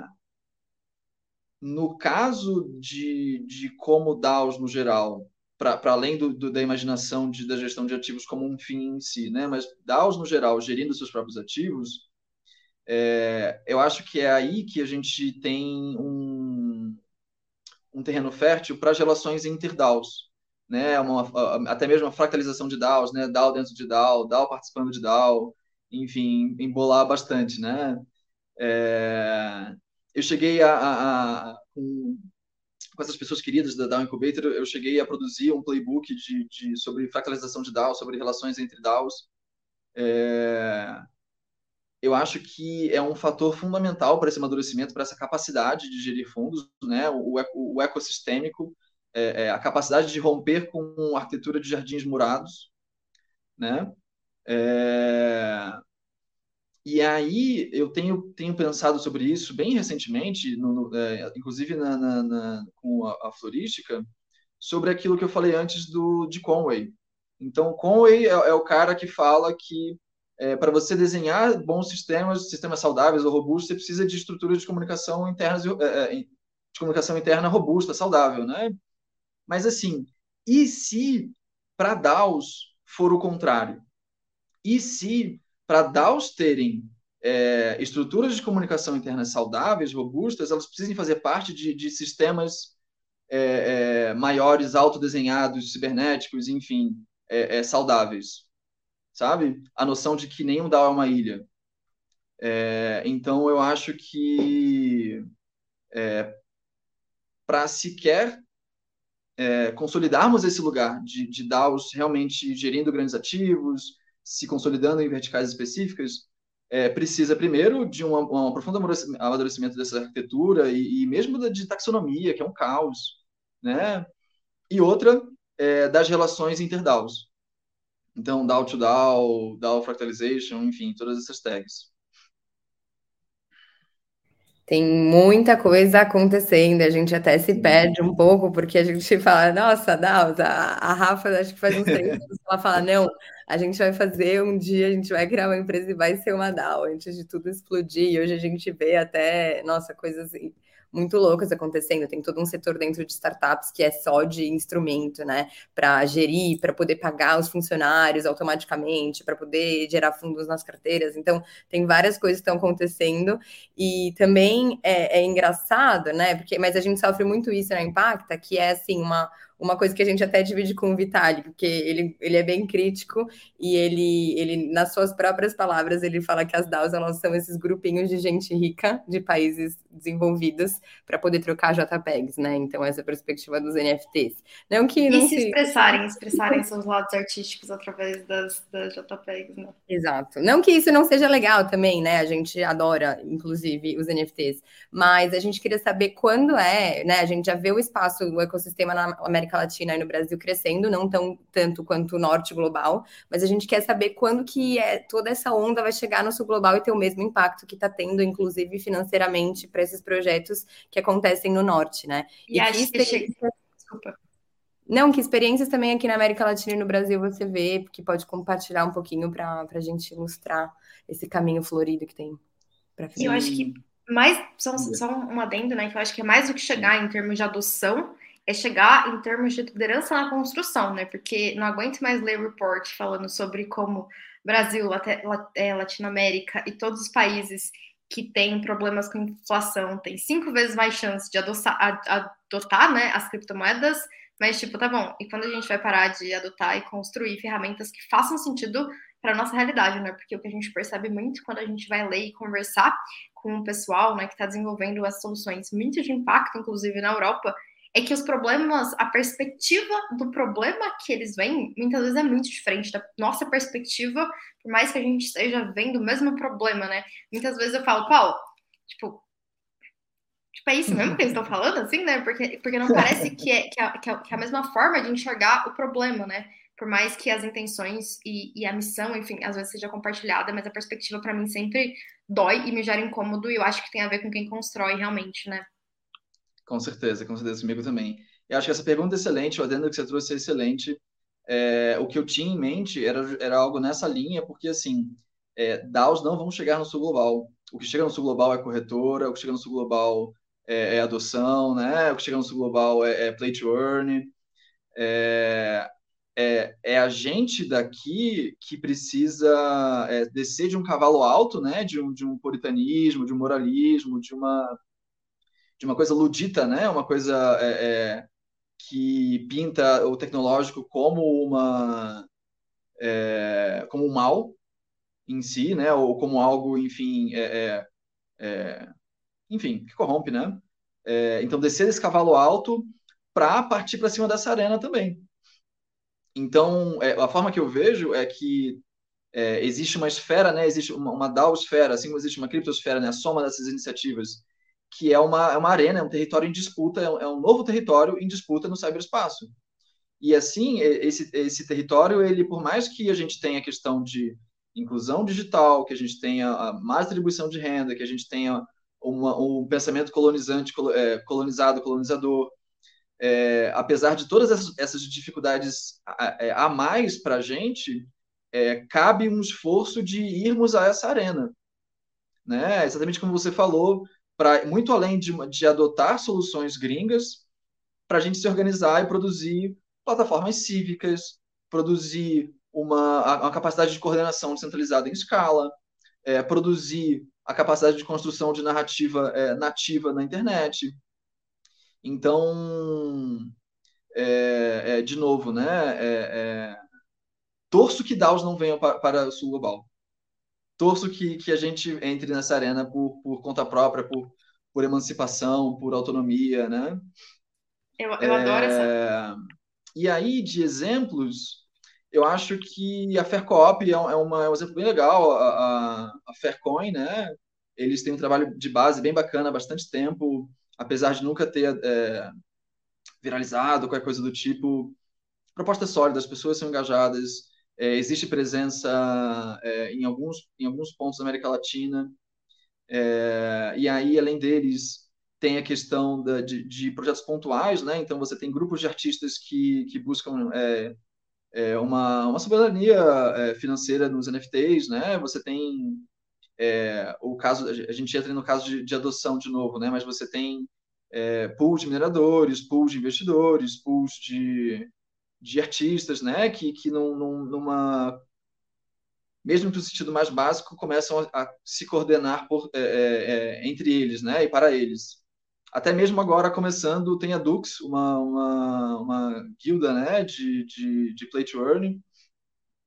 No caso de, de como DAOs no geral, para além do, do, da imaginação de, da gestão de ativos como um fim em si, né? mas DAOs no geral, gerindo seus próprios ativos, é, eu acho que é aí que a gente tem um, um terreno fértil para as relações inter-DAOs. Né? Uma, até mesmo a fractalização de DAOs, né? DAO dentro de DAO, DAO participando de DAO, enfim, embolar bastante. Né? É, eu cheguei a, a, a com, com, essas pessoas queridas da DAO Incubator, eu cheguei a produzir um playbook de, de sobre fractalização de DAO, sobre relações entre DAOs. É, eu acho que é um fator fundamental para esse amadurecimento, para essa capacidade de gerir fundos, né? o, o, o ecossistêmico, é, é, a capacidade de romper com a arquitetura de jardins murados. Né? É, e aí eu tenho, tenho pensado sobre isso bem recentemente, no, no, é, inclusive na, na, na, com a, a, florística, sobre aquilo que eu falei antes do, de Conway. Então, Conway é, é o cara que fala que é, para você desenhar bons sistemas, sistemas saudáveis ou robustos, você precisa de estruturas de comunicação internas, é, de comunicação interna robusta, saudável, né? Mas assim, e se para DAOs for o contrário? E se para DAOs terem é, estruturas de comunicação interna saudáveis, robustas, elas precisam fazer parte de, de sistemas é, é, maiores, autodesenhados, cibernéticos, enfim, é, é, saudáveis, sabe? A noção de que nenhum DAO é uma ilha. É, então, eu acho que para sequer consolidarmos esse lugar de, de DAOs realmente gerindo grandes ativos, se consolidando em verticais específicas, é, precisa primeiro de um, um profundo amadurecimento dessa arquitetura e, e, mesmo de taxonomia, que é um caos, né? E outra é, das relações inter-DAOs. Então, DAO to DAO, DAO fractalization, enfim, todas essas tags. Tem muita coisa acontecendo, a gente até se perde um pouco, porque a gente <laughs> fala, nossa, Dalsa, a Rafa acho que faz uns três anos ela fala, não, a gente vai fazer um dia, a gente vai criar uma empresa e vai ser uma DAO, antes de tudo explodir. E hoje a gente vê até, nossa, coisas muito loucas acontecendo. Tem todo um setor dentro de startups que é só de instrumento, né? Para gerir, para poder pagar os funcionários automaticamente, para poder gerar fundos nas carteiras. Então, tem várias coisas que estão acontecendo. E também é, é engraçado, né? Porque, mas a gente sofre muito isso na Impacta, que é assim, uma uma coisa que a gente até divide com o Vitalik, porque ele, ele é bem crítico e ele, ele, nas suas próprias palavras, ele fala que as DAOs elas são esses grupinhos de gente rica de países desenvolvidos para poder trocar JPEGs, né? Então, essa perspectiva dos NFTs. Não que não e se, se expressarem, expressarem seus lados artísticos através das, das JPEGs, né? Exato. Não que isso não seja legal também, né? A gente adora, inclusive, os NFTs, mas a gente queria saber quando é, né? A gente já vê o espaço, o ecossistema na América América Latina e no Brasil crescendo, não tão tanto quanto o norte global, mas a gente quer saber quando que é, toda essa onda vai chegar no sul global e ter o mesmo impacto que está tendo, inclusive financeiramente, para esses projetos que acontecem no norte, né? E, e acho que chega... Desculpa. Não, que experiências também aqui na América Latina e no Brasil você vê, que pode compartilhar um pouquinho para a gente ilustrar esse caminho florido que tem para frente. Eu acho que mais, só, só um adendo, né? Que eu acho que é mais do que chegar em termos de adoção, é chegar em termos de liderança na construção, né? Porque não aguento mais ler report falando sobre como Brasil, é, Latinoamérica e todos os países que têm problemas com inflação têm cinco vezes mais chance de adotar, adotar né, as criptomoedas, mas tipo, tá bom, e quando a gente vai parar de adotar e construir ferramentas que façam sentido para nossa realidade, né? Porque o que a gente percebe muito quando a gente vai ler e conversar com o pessoal, né, que está desenvolvendo as soluções muito de impacto, inclusive na Europa, é que os problemas, a perspectiva do problema que eles veem, muitas vezes é muito diferente da nossa perspectiva, por mais que a gente esteja vendo o mesmo problema, né? Muitas vezes eu falo, Paulo, tipo, tipo é isso mesmo que eles estão falando, assim, né? Porque, porque não parece que é, que, é, que, é, que é a mesma forma de enxergar o problema, né? por mais que as intenções e, e, a missão, enfim, às vezes seja compartilhada, mas a perspectiva para mim sempre dói e me gera incômodo e eu acho que tem a ver com quem constrói realmente, né? Com certeza, com certeza comigo também. Eu acho que essa pergunta é excelente, o adendo que você trouxe é excelente. É, o que eu tinha em mente era, era algo nessa linha, porque assim, é, DAOs não vão chegar no sul global. O que chega no sul global é corretora, o que chega no sul global é, é adoção, né? O que chega no sul global é, é play to earn. É, é, é, a gente daqui que precisa é, descer de um cavalo alto, né, de um, de um puritanismo, de um moralismo, de uma, de uma coisa ludita, né, uma coisa é, é que pinta o tecnológico como uma é, como um mal em si, né, ou como algo, enfim, é, enfim, que corrompe, né? então descer desse cavalo alto para partir para cima dessa arena também. Então, é, a forma que eu vejo é que é, existe uma esfera, né? Existe uma, uma DAO-esfera, assim como existe uma criptosfera, né? A soma dessas iniciativas, que é uma, é uma arena, é um território em disputa, é um, é um novo território em disputa no cyberespaço. E assim, esse, esse território, ele, por mais que a gente tenha a questão de inclusão digital, que a gente tenha mais distribuição de renda, que a gente tenha uma, um pensamento colonizante, é, colonizado, colonizador, é, apesar de todas essas, essas dificuldades a, é, a mais para a gente, é, cabe um esforço de irmos a essa arena. Né? Exatamente como você falou, para muito além de, de adotar soluções gringas, para a gente se organizar e produzir plataformas cívicas, produzir uma, uma capacidade de coordenação descentralizada em escala, é, produzir a capacidade de construção de narrativa é, nativa na internet, então, é, é, de novo, né? É, é torço que DAOs não venham para, para o sul global. Torço que, que a gente entre nessa arena por, por conta própria, por, por emancipação, por autonomia, né? Eu, eu adoro essa. É, e aí, de exemplos, eu acho que a Faircoop é, é, uma, é um exemplo bem legal. A, a, a Faircoin, né? Eles têm um trabalho de base bem bacana há bastante tempo apesar de nunca ter é, viralizado, qualquer coisa do tipo, propostas sólidas, as pessoas são engajadas, é, existe presença é, em, alguns, em alguns pontos da América Latina, é, e aí, além deles, tem a questão da, de, de, projetos pontuais, né? Então, você tem grupos de artistas que, que buscam é, é, uma, uma soberania financeira nos NFTs, né? Você tem é, o caso, a gente entra no caso de, de, adoção de novo, né? Mas você tem é, de mineradores, pools de investidores, pools de, de artistas, né? Que, que num, num, numa mesmo no sentido mais básico, começam a, a se coordenar por, é, é, é, entre eles, né? E para eles. Até mesmo agora, começando, tem a Dux, uma, uma, uma guilda, né? De, de, de play to earn.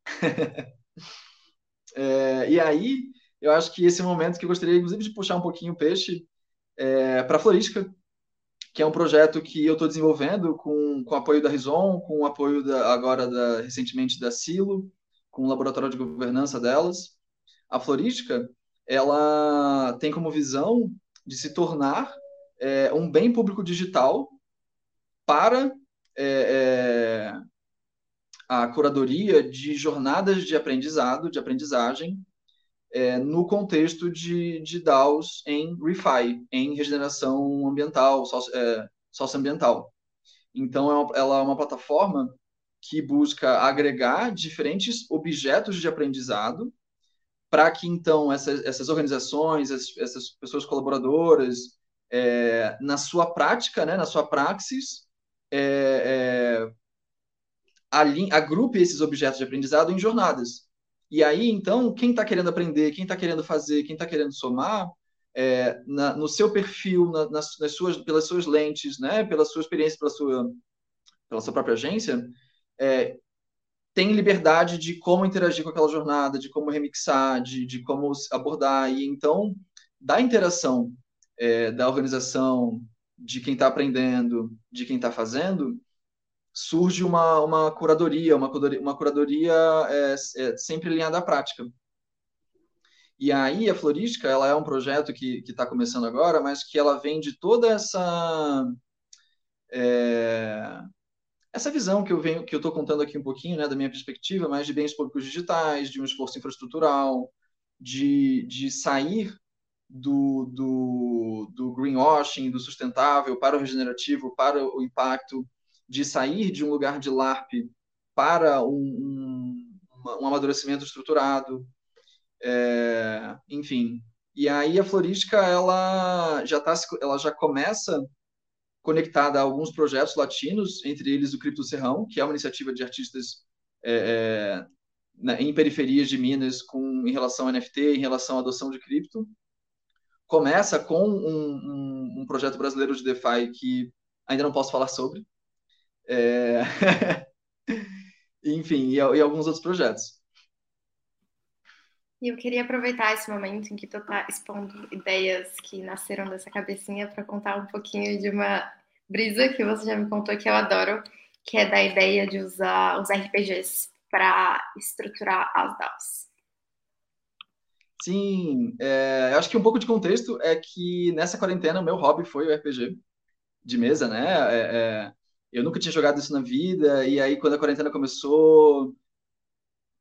<laughs> É, e aí, eu acho que esse é momento que eu gostaria, inclusive, de puxar um pouquinho o peixe é, para a Florística, que é um projeto que eu estou desenvolvendo com, com apoio da Rison, com o apoio da, agora da, recentemente da Silo, com o laboratório de governança delas. A Florística, ela tem como visão de se tornar é, um bem público digital para é, é, a curadoria de jornadas de aprendizado, de aprendizagem é, no contexto de, de DAOs em ReFi, em regeneração ambiental, é, socioambiental. Então, é ela é uma plataforma que busca agregar diferentes objetos de aprendizado para que, então, essas, essas organizações, essas, essas pessoas colaboradoras, é, na sua prática, né, na sua praxis, é, é, agrupe esses objetos de aprendizado em jornadas. E aí, então, quem está querendo aprender, quem está querendo fazer, quem está querendo somar, é, na, no seu perfil, na, nas, nas, suas, pelas suas lentes, né, pela sua experiência, pela sua, pela sua própria agência, é, tem liberdade de como interagir com aquela jornada, de como remixar, de, de como abordar. E então, da interação é, da organização, de quem está aprendendo, de quem está fazendo, surge uma, uma curadoria, uma curadoria, uma curadoria é, é, sempre alinhada à prática. E aí a Florística, ela é um projeto que está começando agora, mas que ela vem de toda essa é, essa visão que eu venho, que eu estou contando aqui um pouquinho, né, da minha perspectiva, mais de bens públicos digitais, de um esforço infraestrutural, de, de sair do, do, do greenwashing, do sustentável para o regenerativo, para o impacto, de sair de um lugar de LARP para um, um, um amadurecimento estruturado, é, enfim. E aí a florística ela já tá, ela já começa conectada a alguns projetos latinos, entre eles o Cripto Serrão, que é uma iniciativa de artistas é, é, em periferias de Minas com, em relação a NFT, em relação à adoção de cripto. Começa com um, um, um projeto brasileiro de DeFi que ainda não posso falar sobre. É... <laughs> Enfim, e, e alguns outros projetos. E eu queria aproveitar esse momento em que tu tá expondo ideias que nasceram dessa cabecinha para contar um pouquinho de uma brisa que você já me contou que eu adoro, que é da ideia de usar os RPGs para estruturar as DAOs. Sim, é, eu acho que um pouco de contexto é que nessa quarentena o meu hobby foi o RPG de mesa, né? É, é, eu nunca tinha jogado isso na vida, e aí quando a quarentena começou,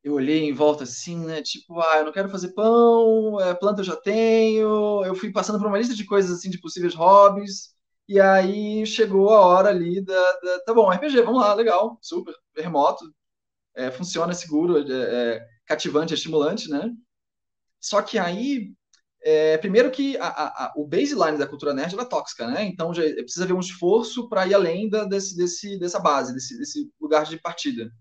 eu olhei em volta assim, né? Tipo, ah, eu não quero fazer pão, é, planta eu já tenho. Eu fui passando por uma lista de coisas assim, de possíveis hobbies. E aí chegou a hora ali da, da tá bom, RPG, vamos lá, legal, super, remoto, é, funciona, seguro, é, é, cativante, estimulante, né? Só que aí, é, primeiro que a, a, o baseline da cultura nerd é tóxica, né? Então já precisa haver um esforço para ir além da, desse, desse, dessa base, desse, desse lugar de partida.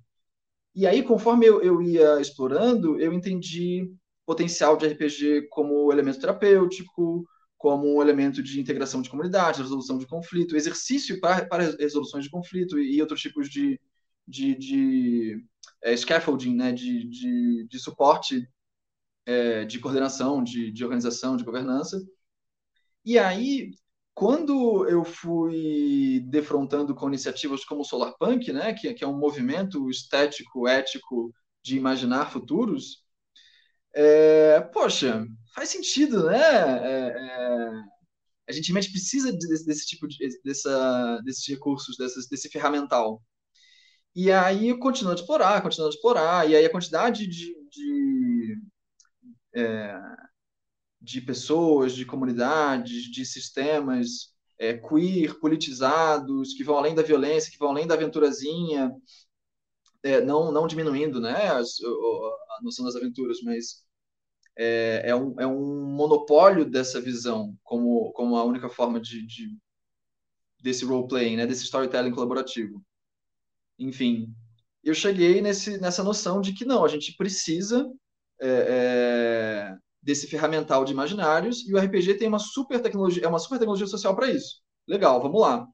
E aí, conforme eu, eu ia explorando, eu entendi potencial de RPG como elemento terapêutico, como um elemento de integração de comunidade, resolução de conflito, exercício para, para resoluções de conflito e, e outros tipos de, de, de é, scaffolding, né, de, de, de suporte, é, de coordenação, de, de organização, de governança. E aí, quando eu fui defrontando com iniciativas como o Solarpunk, né, que, que é um movimento estético, ético de imaginar futuros, é, poxa, faz sentido, né? É, é, a gente realmente precisa desse, desse tipo de dessa, desses recursos, dessas, desse ferramental. E aí continuando a explorar, continuando a explorar, e aí a quantidade de, de é, de pessoas, de comunidades, de sistemas é, queer, politizados, que vão além da violência, que vão além da aventurazinha, é, não, não diminuindo né, as, a noção das aventuras, mas é, é, um, é um monopólio dessa visão como, como a única forma de, de desse role-playing, né, desse storytelling colaborativo. Enfim, eu cheguei nesse, nessa noção de que não, a gente precisa é, é, desse ferramental de imaginários e o RPG tem uma super tecnologia, é uma super tecnologia social para isso. Legal, vamos lá.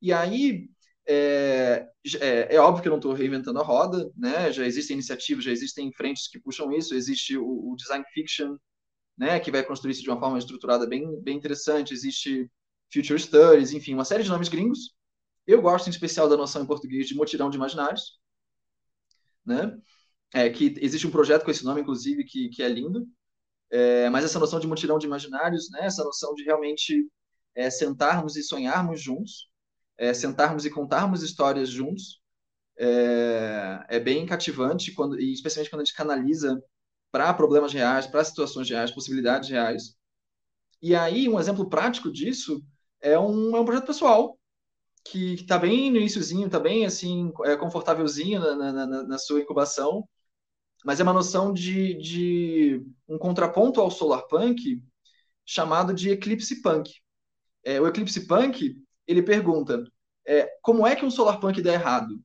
E aí é, é, é óbvio que eu não estou reinventando a roda, né? Já existem iniciativas, já existem frentes que puxam isso. Existe o, o, design fiction, né? Que vai construir isso de uma forma estruturada bem, bem interessante. Existe future studies, enfim, uma série de nomes gringos. Eu gosto em especial da noção em português de motirão de imaginários, né? É, que existe um projeto com esse nome, inclusive, que, que é lindo, é, mas essa noção de mutirão de imaginários, né, essa noção de realmente é, sentarmos e sonharmos juntos, é, sentarmos e contarmos histórias juntos, é, é bem cativante, quando, e especialmente quando a gente canaliza para problemas reais, para situações reais, possibilidades reais. E aí, um exemplo prático disso é um, é um projeto pessoal, que está bem no iníciozinho, está bem assim, é, confortávelzinho na, na, na, na sua incubação, mas é uma noção de, de um contraponto ao solar punk chamado de eclipse punk. É, o eclipse punk ele pergunta é, como é que um solar punk dá errado?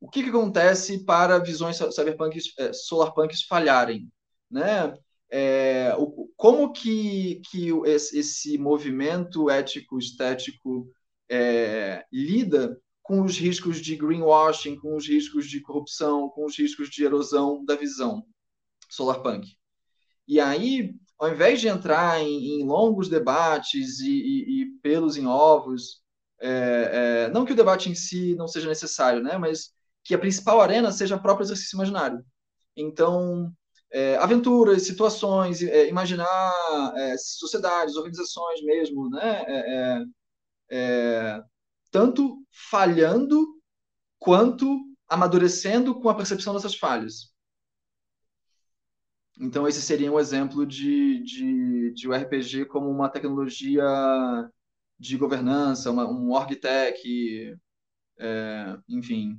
O que, que acontece para visões cyberpunks, é, solar punks falharem? Né? É, o, como que, que esse, esse movimento ético, estético é, lida com os riscos de greenwashing, com os riscos de corrupção, com os riscos de erosão da visão solarpunk. E aí, ao invés de entrar em, em longos debates e, e, e, pelos em ovos, é, é, não que o debate em si não seja necessário, né, mas que a principal arena seja o próprio exercício imaginário. Então, é, aventuras, situações, é, imaginar é, sociedades, organizações mesmo, né, é, tanto falhando quanto amadurecendo com a percepção dessas falhas. Então, esse seria um exemplo de, de, de um RPG como uma tecnologia de governança, uma, um org tech, é, enfim.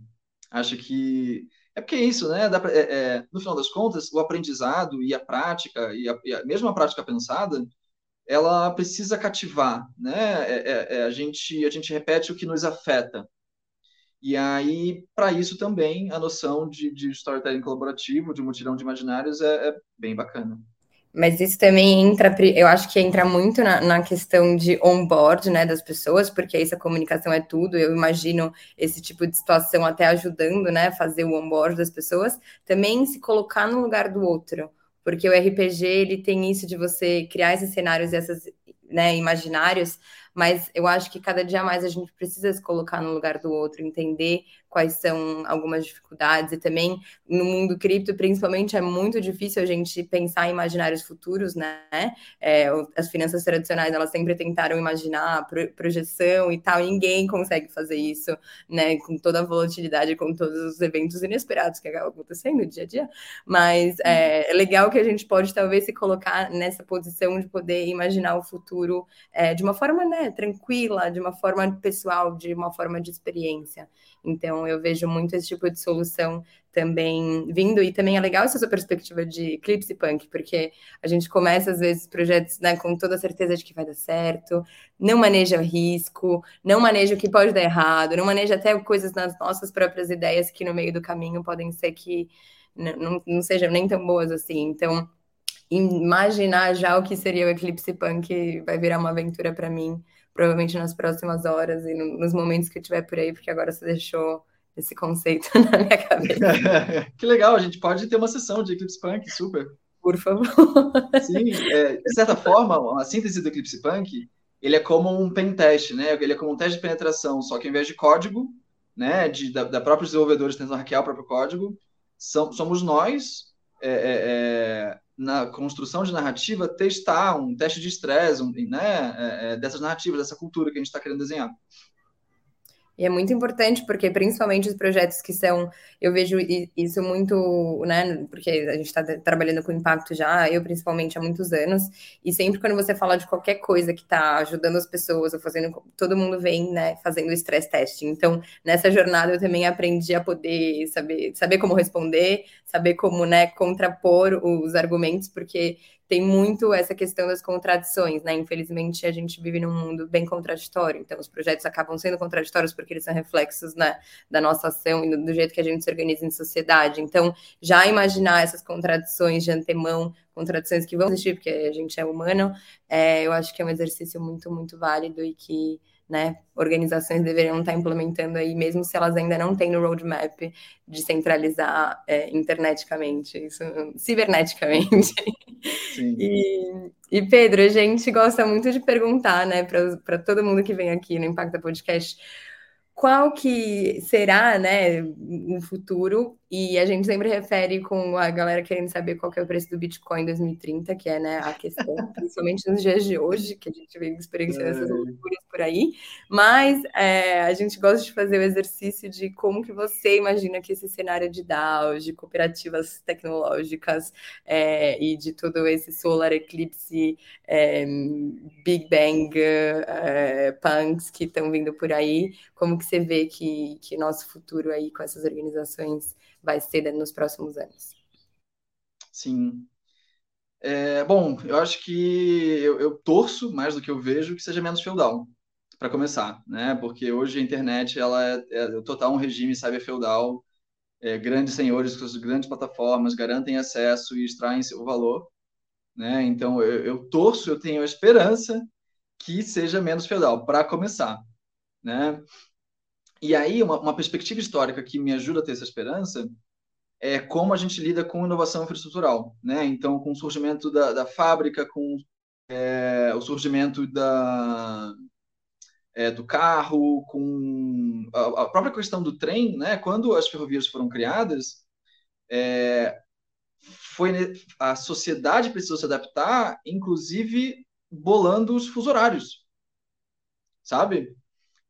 Acho que é porque é isso, né? Pra, é, é, no final das contas, o aprendizado e a prática, e, a, e a, mesmo a prática pensada, ela precisa cativar, né? É, é, é, a, gente, a gente repete o que nos afeta. E aí, para isso também, a noção de, de storytelling colaborativo, de mutirão de imaginários, é, é bem bacana. Mas isso também entra, eu acho que entra muito na, na, questão de onboard, né, das pessoas, porque essa comunicação é tudo. Eu imagino esse tipo de situação até ajudando, né, fazer o onboard das pessoas. Também se colocar no lugar do outro, porque o RPG ele tem isso de você criar esses cenários e esses né, imaginários mas eu acho que cada dia mais a gente precisa se colocar no lugar do outro, entender quais são algumas dificuldades e também no mundo cripto, principalmente, é muito difícil a gente pensar em imaginários futuros, né? É, as finanças tradicionais, elas sempre tentaram imaginar projeção e tal, e ninguém consegue fazer isso, né? Com toda a volatilidade, com todos os eventos inesperados que acabam acontecendo no dia a dia, mas é, é legal que a gente pode talvez se colocar nessa posição de poder imaginar o futuro é, de uma forma, né, tranquila, de uma forma pessoal, de uma forma de experiência. Então, eu vejo muito esse tipo de solução também vindo, e também é legal essa sua perspectiva de Eclipse Punk, porque a gente começa, às vezes, projetos né, com toda a certeza de que vai dar certo, não maneja risco, não maneja o que pode dar errado, não maneja até coisas nas nossas próprias ideias que no meio do caminho podem ser que não, não sejam nem tão boas assim. Então, imaginar já o que seria o Eclipse Punk vai virar uma aventura para mim provavelmente nas próximas horas e no, nos momentos que eu estiver por aí, porque agora você deixou esse conceito <laughs> na minha cabeça. <laughs> que legal, a gente pode ter uma sessão de Eclipse Punk, super. Por favor. Sim, é, de certa forma, a síntese do Eclipse Punk, ele é como um pen test, né? Ele é como um teste de penetração, só que ao invés de código, né, de, da, da próprios desenvolvedores tentando hackear o próprio código, são, somos nós é, é, é na construção de narrativa, testar um teste de estresse, um, né, é, é, dessas narrativas, dessa cultura que a gente está querendo desenhar. E é muito importante, porque principalmente os projetos que são, eu vejo isso muito, né, porque a gente está trabalhando com impacto já, eu principalmente há muitos anos, e sempre quando você fala de qualquer coisa que está ajudando as pessoas, ou fazendo, todo mundo vem, né, fazendo o stress testing. Então, nessa jornada eu também aprendi a poder saber, saber como responder, saber como, né, contrapor os argumentos, porque tem muito essa questão das contradições, né? Infelizmente, a gente vive num mundo bem contraditório, então os projetos acabam sendo contraditórios porque eles são reflexos né, da nossa ação e do jeito que a gente se organiza em sociedade. Então, já imaginar essas contradições de antemão, contradições que vão existir, porque a gente é humano, é, eu acho que é um exercício muito, muito válido e que né, organizações deveriam estar implementando aí, mesmo se elas ainda não têm no roadmap de centralizar é, interneticamente, isso, ciberneticamente. E, e, Pedro, a gente gosta muito de perguntar, né, para todo mundo que vem aqui no Impacta Podcast, qual que será, né, no futuro, e a gente sempre refere com a galera querendo saber qual que é o preço do Bitcoin em 2030, que é, né, a questão, <laughs> principalmente nos dias de hoje, que a gente vem experienciando essas é. loucuras por aí, mas é, a gente gosta de fazer o exercício de como que você imagina que esse cenário de DAOs, de cooperativas tecnológicas é, e de todo esse solar eclipse, é, Big Bang, é, punks que estão vindo por aí, como que você vê que, que nosso futuro aí com essas organizações vai ser nos próximos anos? Sim. É, bom, eu acho que eu, eu, torço mais do que eu vejo que seja menos feudal, para começar, né? Porque hoje a internet ela é, é total um regime cyber-feudal, é, grandes senhores com grandes plataformas garantem acesso e extraem seu valor, né? Então eu, eu torço, eu tenho a esperança que seja menos feudal, para começar, né? E aí, uma, uma, perspectiva histórica que me ajuda a ter essa esperança é como a gente lida com inovação infraestrutural, né? Então, com o surgimento da, da fábrica, com é, o surgimento da, é, do carro, com a, a, própria questão do trem, né? Quando as ferrovias foram criadas, é, foi a sociedade precisou se adaptar, inclusive bolando os fuso horários, sabe?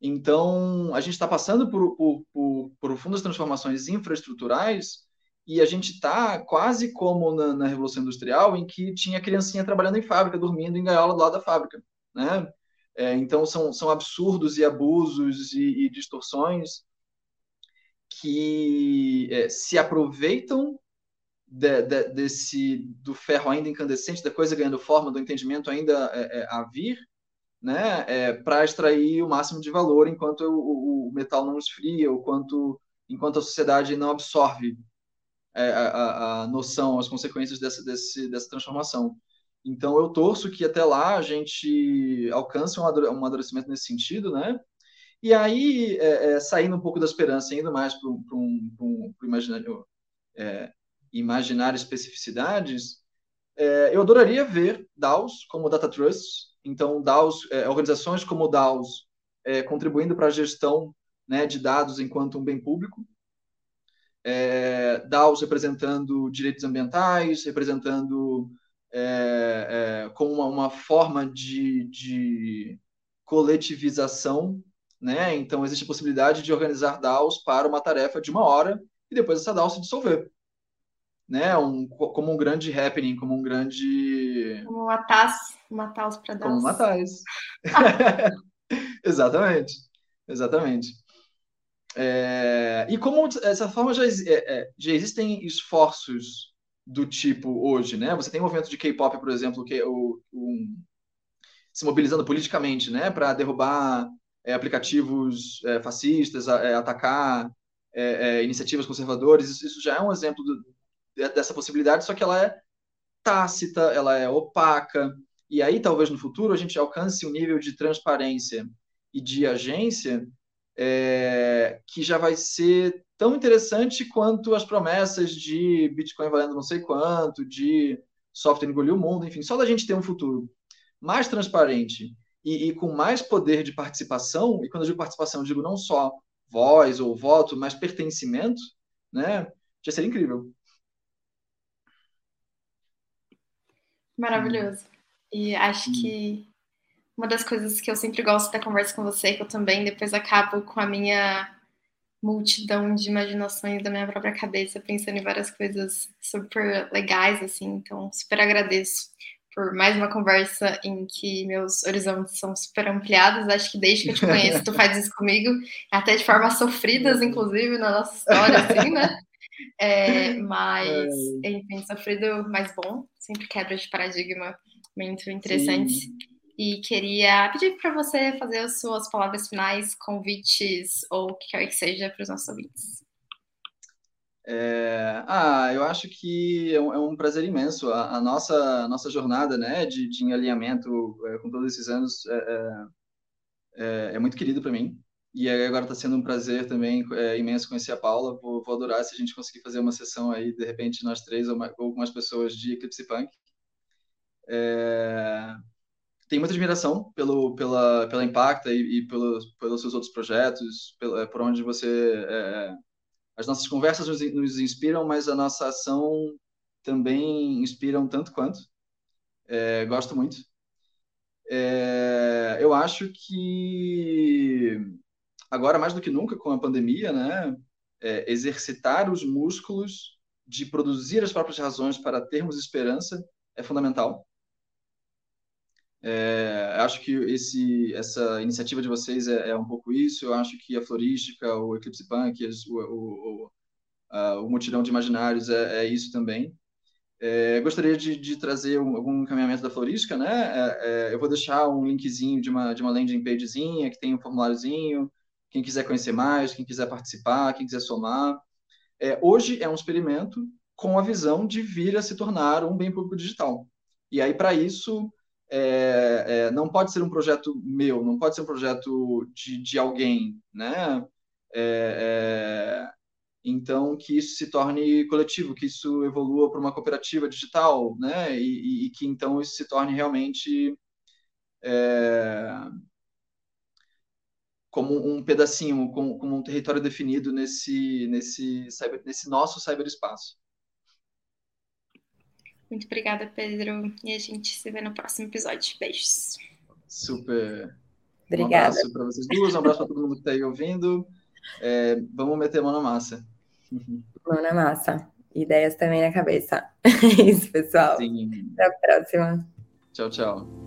Então, a gente está passando por, por, por, profundas transformações infraestruturais e a gente está quase como na, na, Revolução Industrial, em que tinha criancinha trabalhando em fábrica, dormindo em gaiola do lado da fábrica. Né? É, então, são, são absurdos e abusos e, e distorções que é, se aproveitam de, de, desse do ferro ainda incandescente, da coisa ganhando forma, do entendimento ainda é, é a vir, né, é, para extrair o máximo de valor enquanto o, o, metal não esfria, ou quanto, enquanto a sociedade não absorve é, a, a, noção, as consequências dessa, desse, dessa transformação. Então, eu torço que até lá a gente alcance um amadurecimento nesse sentido, né? E aí, é, é, saindo um pouco da esperança, indo mais para um, um, imaginário, é, imaginar especificidades, é, eu adoraria ver DAOs como Data Trusts, então, DAOs, é, organizações como DAOs é, contribuindo para a gestão né, de dados enquanto um bem público, é, DAOs representando direitos ambientais, representando é, é, como uma, uma, forma de, de coletivização, né? Então existe a possibilidade de organizar DAOs para uma tarefa de uma hora e depois essa DAO se dissolver, né? Um, como um grande happening, como um grande como uma taça matar os para Como matar isso. <laughs> Exatamente. Exatamente. É, e como dessa forma já, é, é, já existem esforços do tipo hoje, né? Você tem um movimento de K-pop, por exemplo, que é o, um, se mobilizando politicamente, né, para derrubar é, aplicativos é, fascistas, é, atacar iniciativas conservadoras. Isso, isso, já é um exemplo do, dessa possibilidade, só que ela é tácita, ela é opaca. E aí, talvez no futuro, a gente alcance um nível de transparência e de agência é, que já vai ser tão interessante quanto as promessas de Bitcoin valendo não sei quanto, de software engolir o mundo, enfim, só da gente ter um futuro mais transparente e, e, com mais poder de participação, e quando eu digo participação, eu digo não só voz ou voto, mas pertencimento, né? Já seria incrível. Maravilhoso. E acho que uma das coisas que eu sempre gosto da conversa com você, que eu também depois acabo com a minha multidão de imaginações da minha própria cabeça, pensando em várias coisas super legais, assim. Então, super agradeço por mais uma conversa em que meus horizontes são super ampliados. Acho que desde que eu te conheço, tu faz isso comigo, até de formas sofridas, inclusive, na nossa história, assim, né? É, <laughs> mas, enfim, sofrido, mas bom, sempre quebra de paradigma muito interessantes. Sim. E queria pedir para você fazer as suas palavras finais, convites ou o que quer que seja para os nossos ouvintes. É, ah, eu acho que é um, é um prazer imenso. A, a, nossa, a nossa jornada né, de, de alinhamento é, com todos esses anos é, é, é, é muito querido para mim. E agora está sendo um prazer também é, imenso conhecer a Paula. Vou, vou, adorar se a gente conseguir fazer uma sessão aí, de repente, nós três ou, ou algumas pessoas de Eclipse Punk. É, tenho muita admiração pelo, pela, pela Impacta e, e pelos, pelos seus outros projetos, pelo, é, por onde você. É, as nossas conversas nos, nos, inspiram, mas a nossa ação também inspiram tanto quanto. É, gosto muito. É, eu acho que agora mais do que nunca com a pandemia, né, é, exercitar os músculos de produzir as próprias razões para termos esperança é fundamental. É, acho que esse, essa iniciativa de vocês é, é, um pouco isso. Eu acho que a Florística, o Eclipse Punk, o, o, o, a, o Mutirão de Imaginários é, é isso também. É, gostaria de, de trazer um, algum encaminhamento da Florística, né? É, é, eu vou deixar um linkzinho de uma, de uma landing pagezinha que tem um formuláriozinho. Quem quiser conhecer mais, quem quiser participar, quem quiser somar. É, hoje é um experimento com a visão de vir a se tornar um bem público digital. E aí, para isso, é, é, não pode ser um projeto meu, não pode ser um projeto de, de alguém, né? É, é então, que isso se torne coletivo, que isso evolua para uma cooperativa digital, né? E, e, que então isso se torne realmente é, como um pedacinho, como, como, um território definido nesse, nesse, cyber, nesse nosso cyberespaço. Muito obrigada, Pedro. E a gente se vê no próximo episódio. Beijos. Super. Obrigada. Um abraço para vocês duas, um abraço para todo mundo que está aí ouvindo. É, vamos meter mão na massa. <laughs> Mão na massa. Ideias também na cabeça. <laughs> É isso, pessoal. Sim. Até a próxima. Tchau, tchau.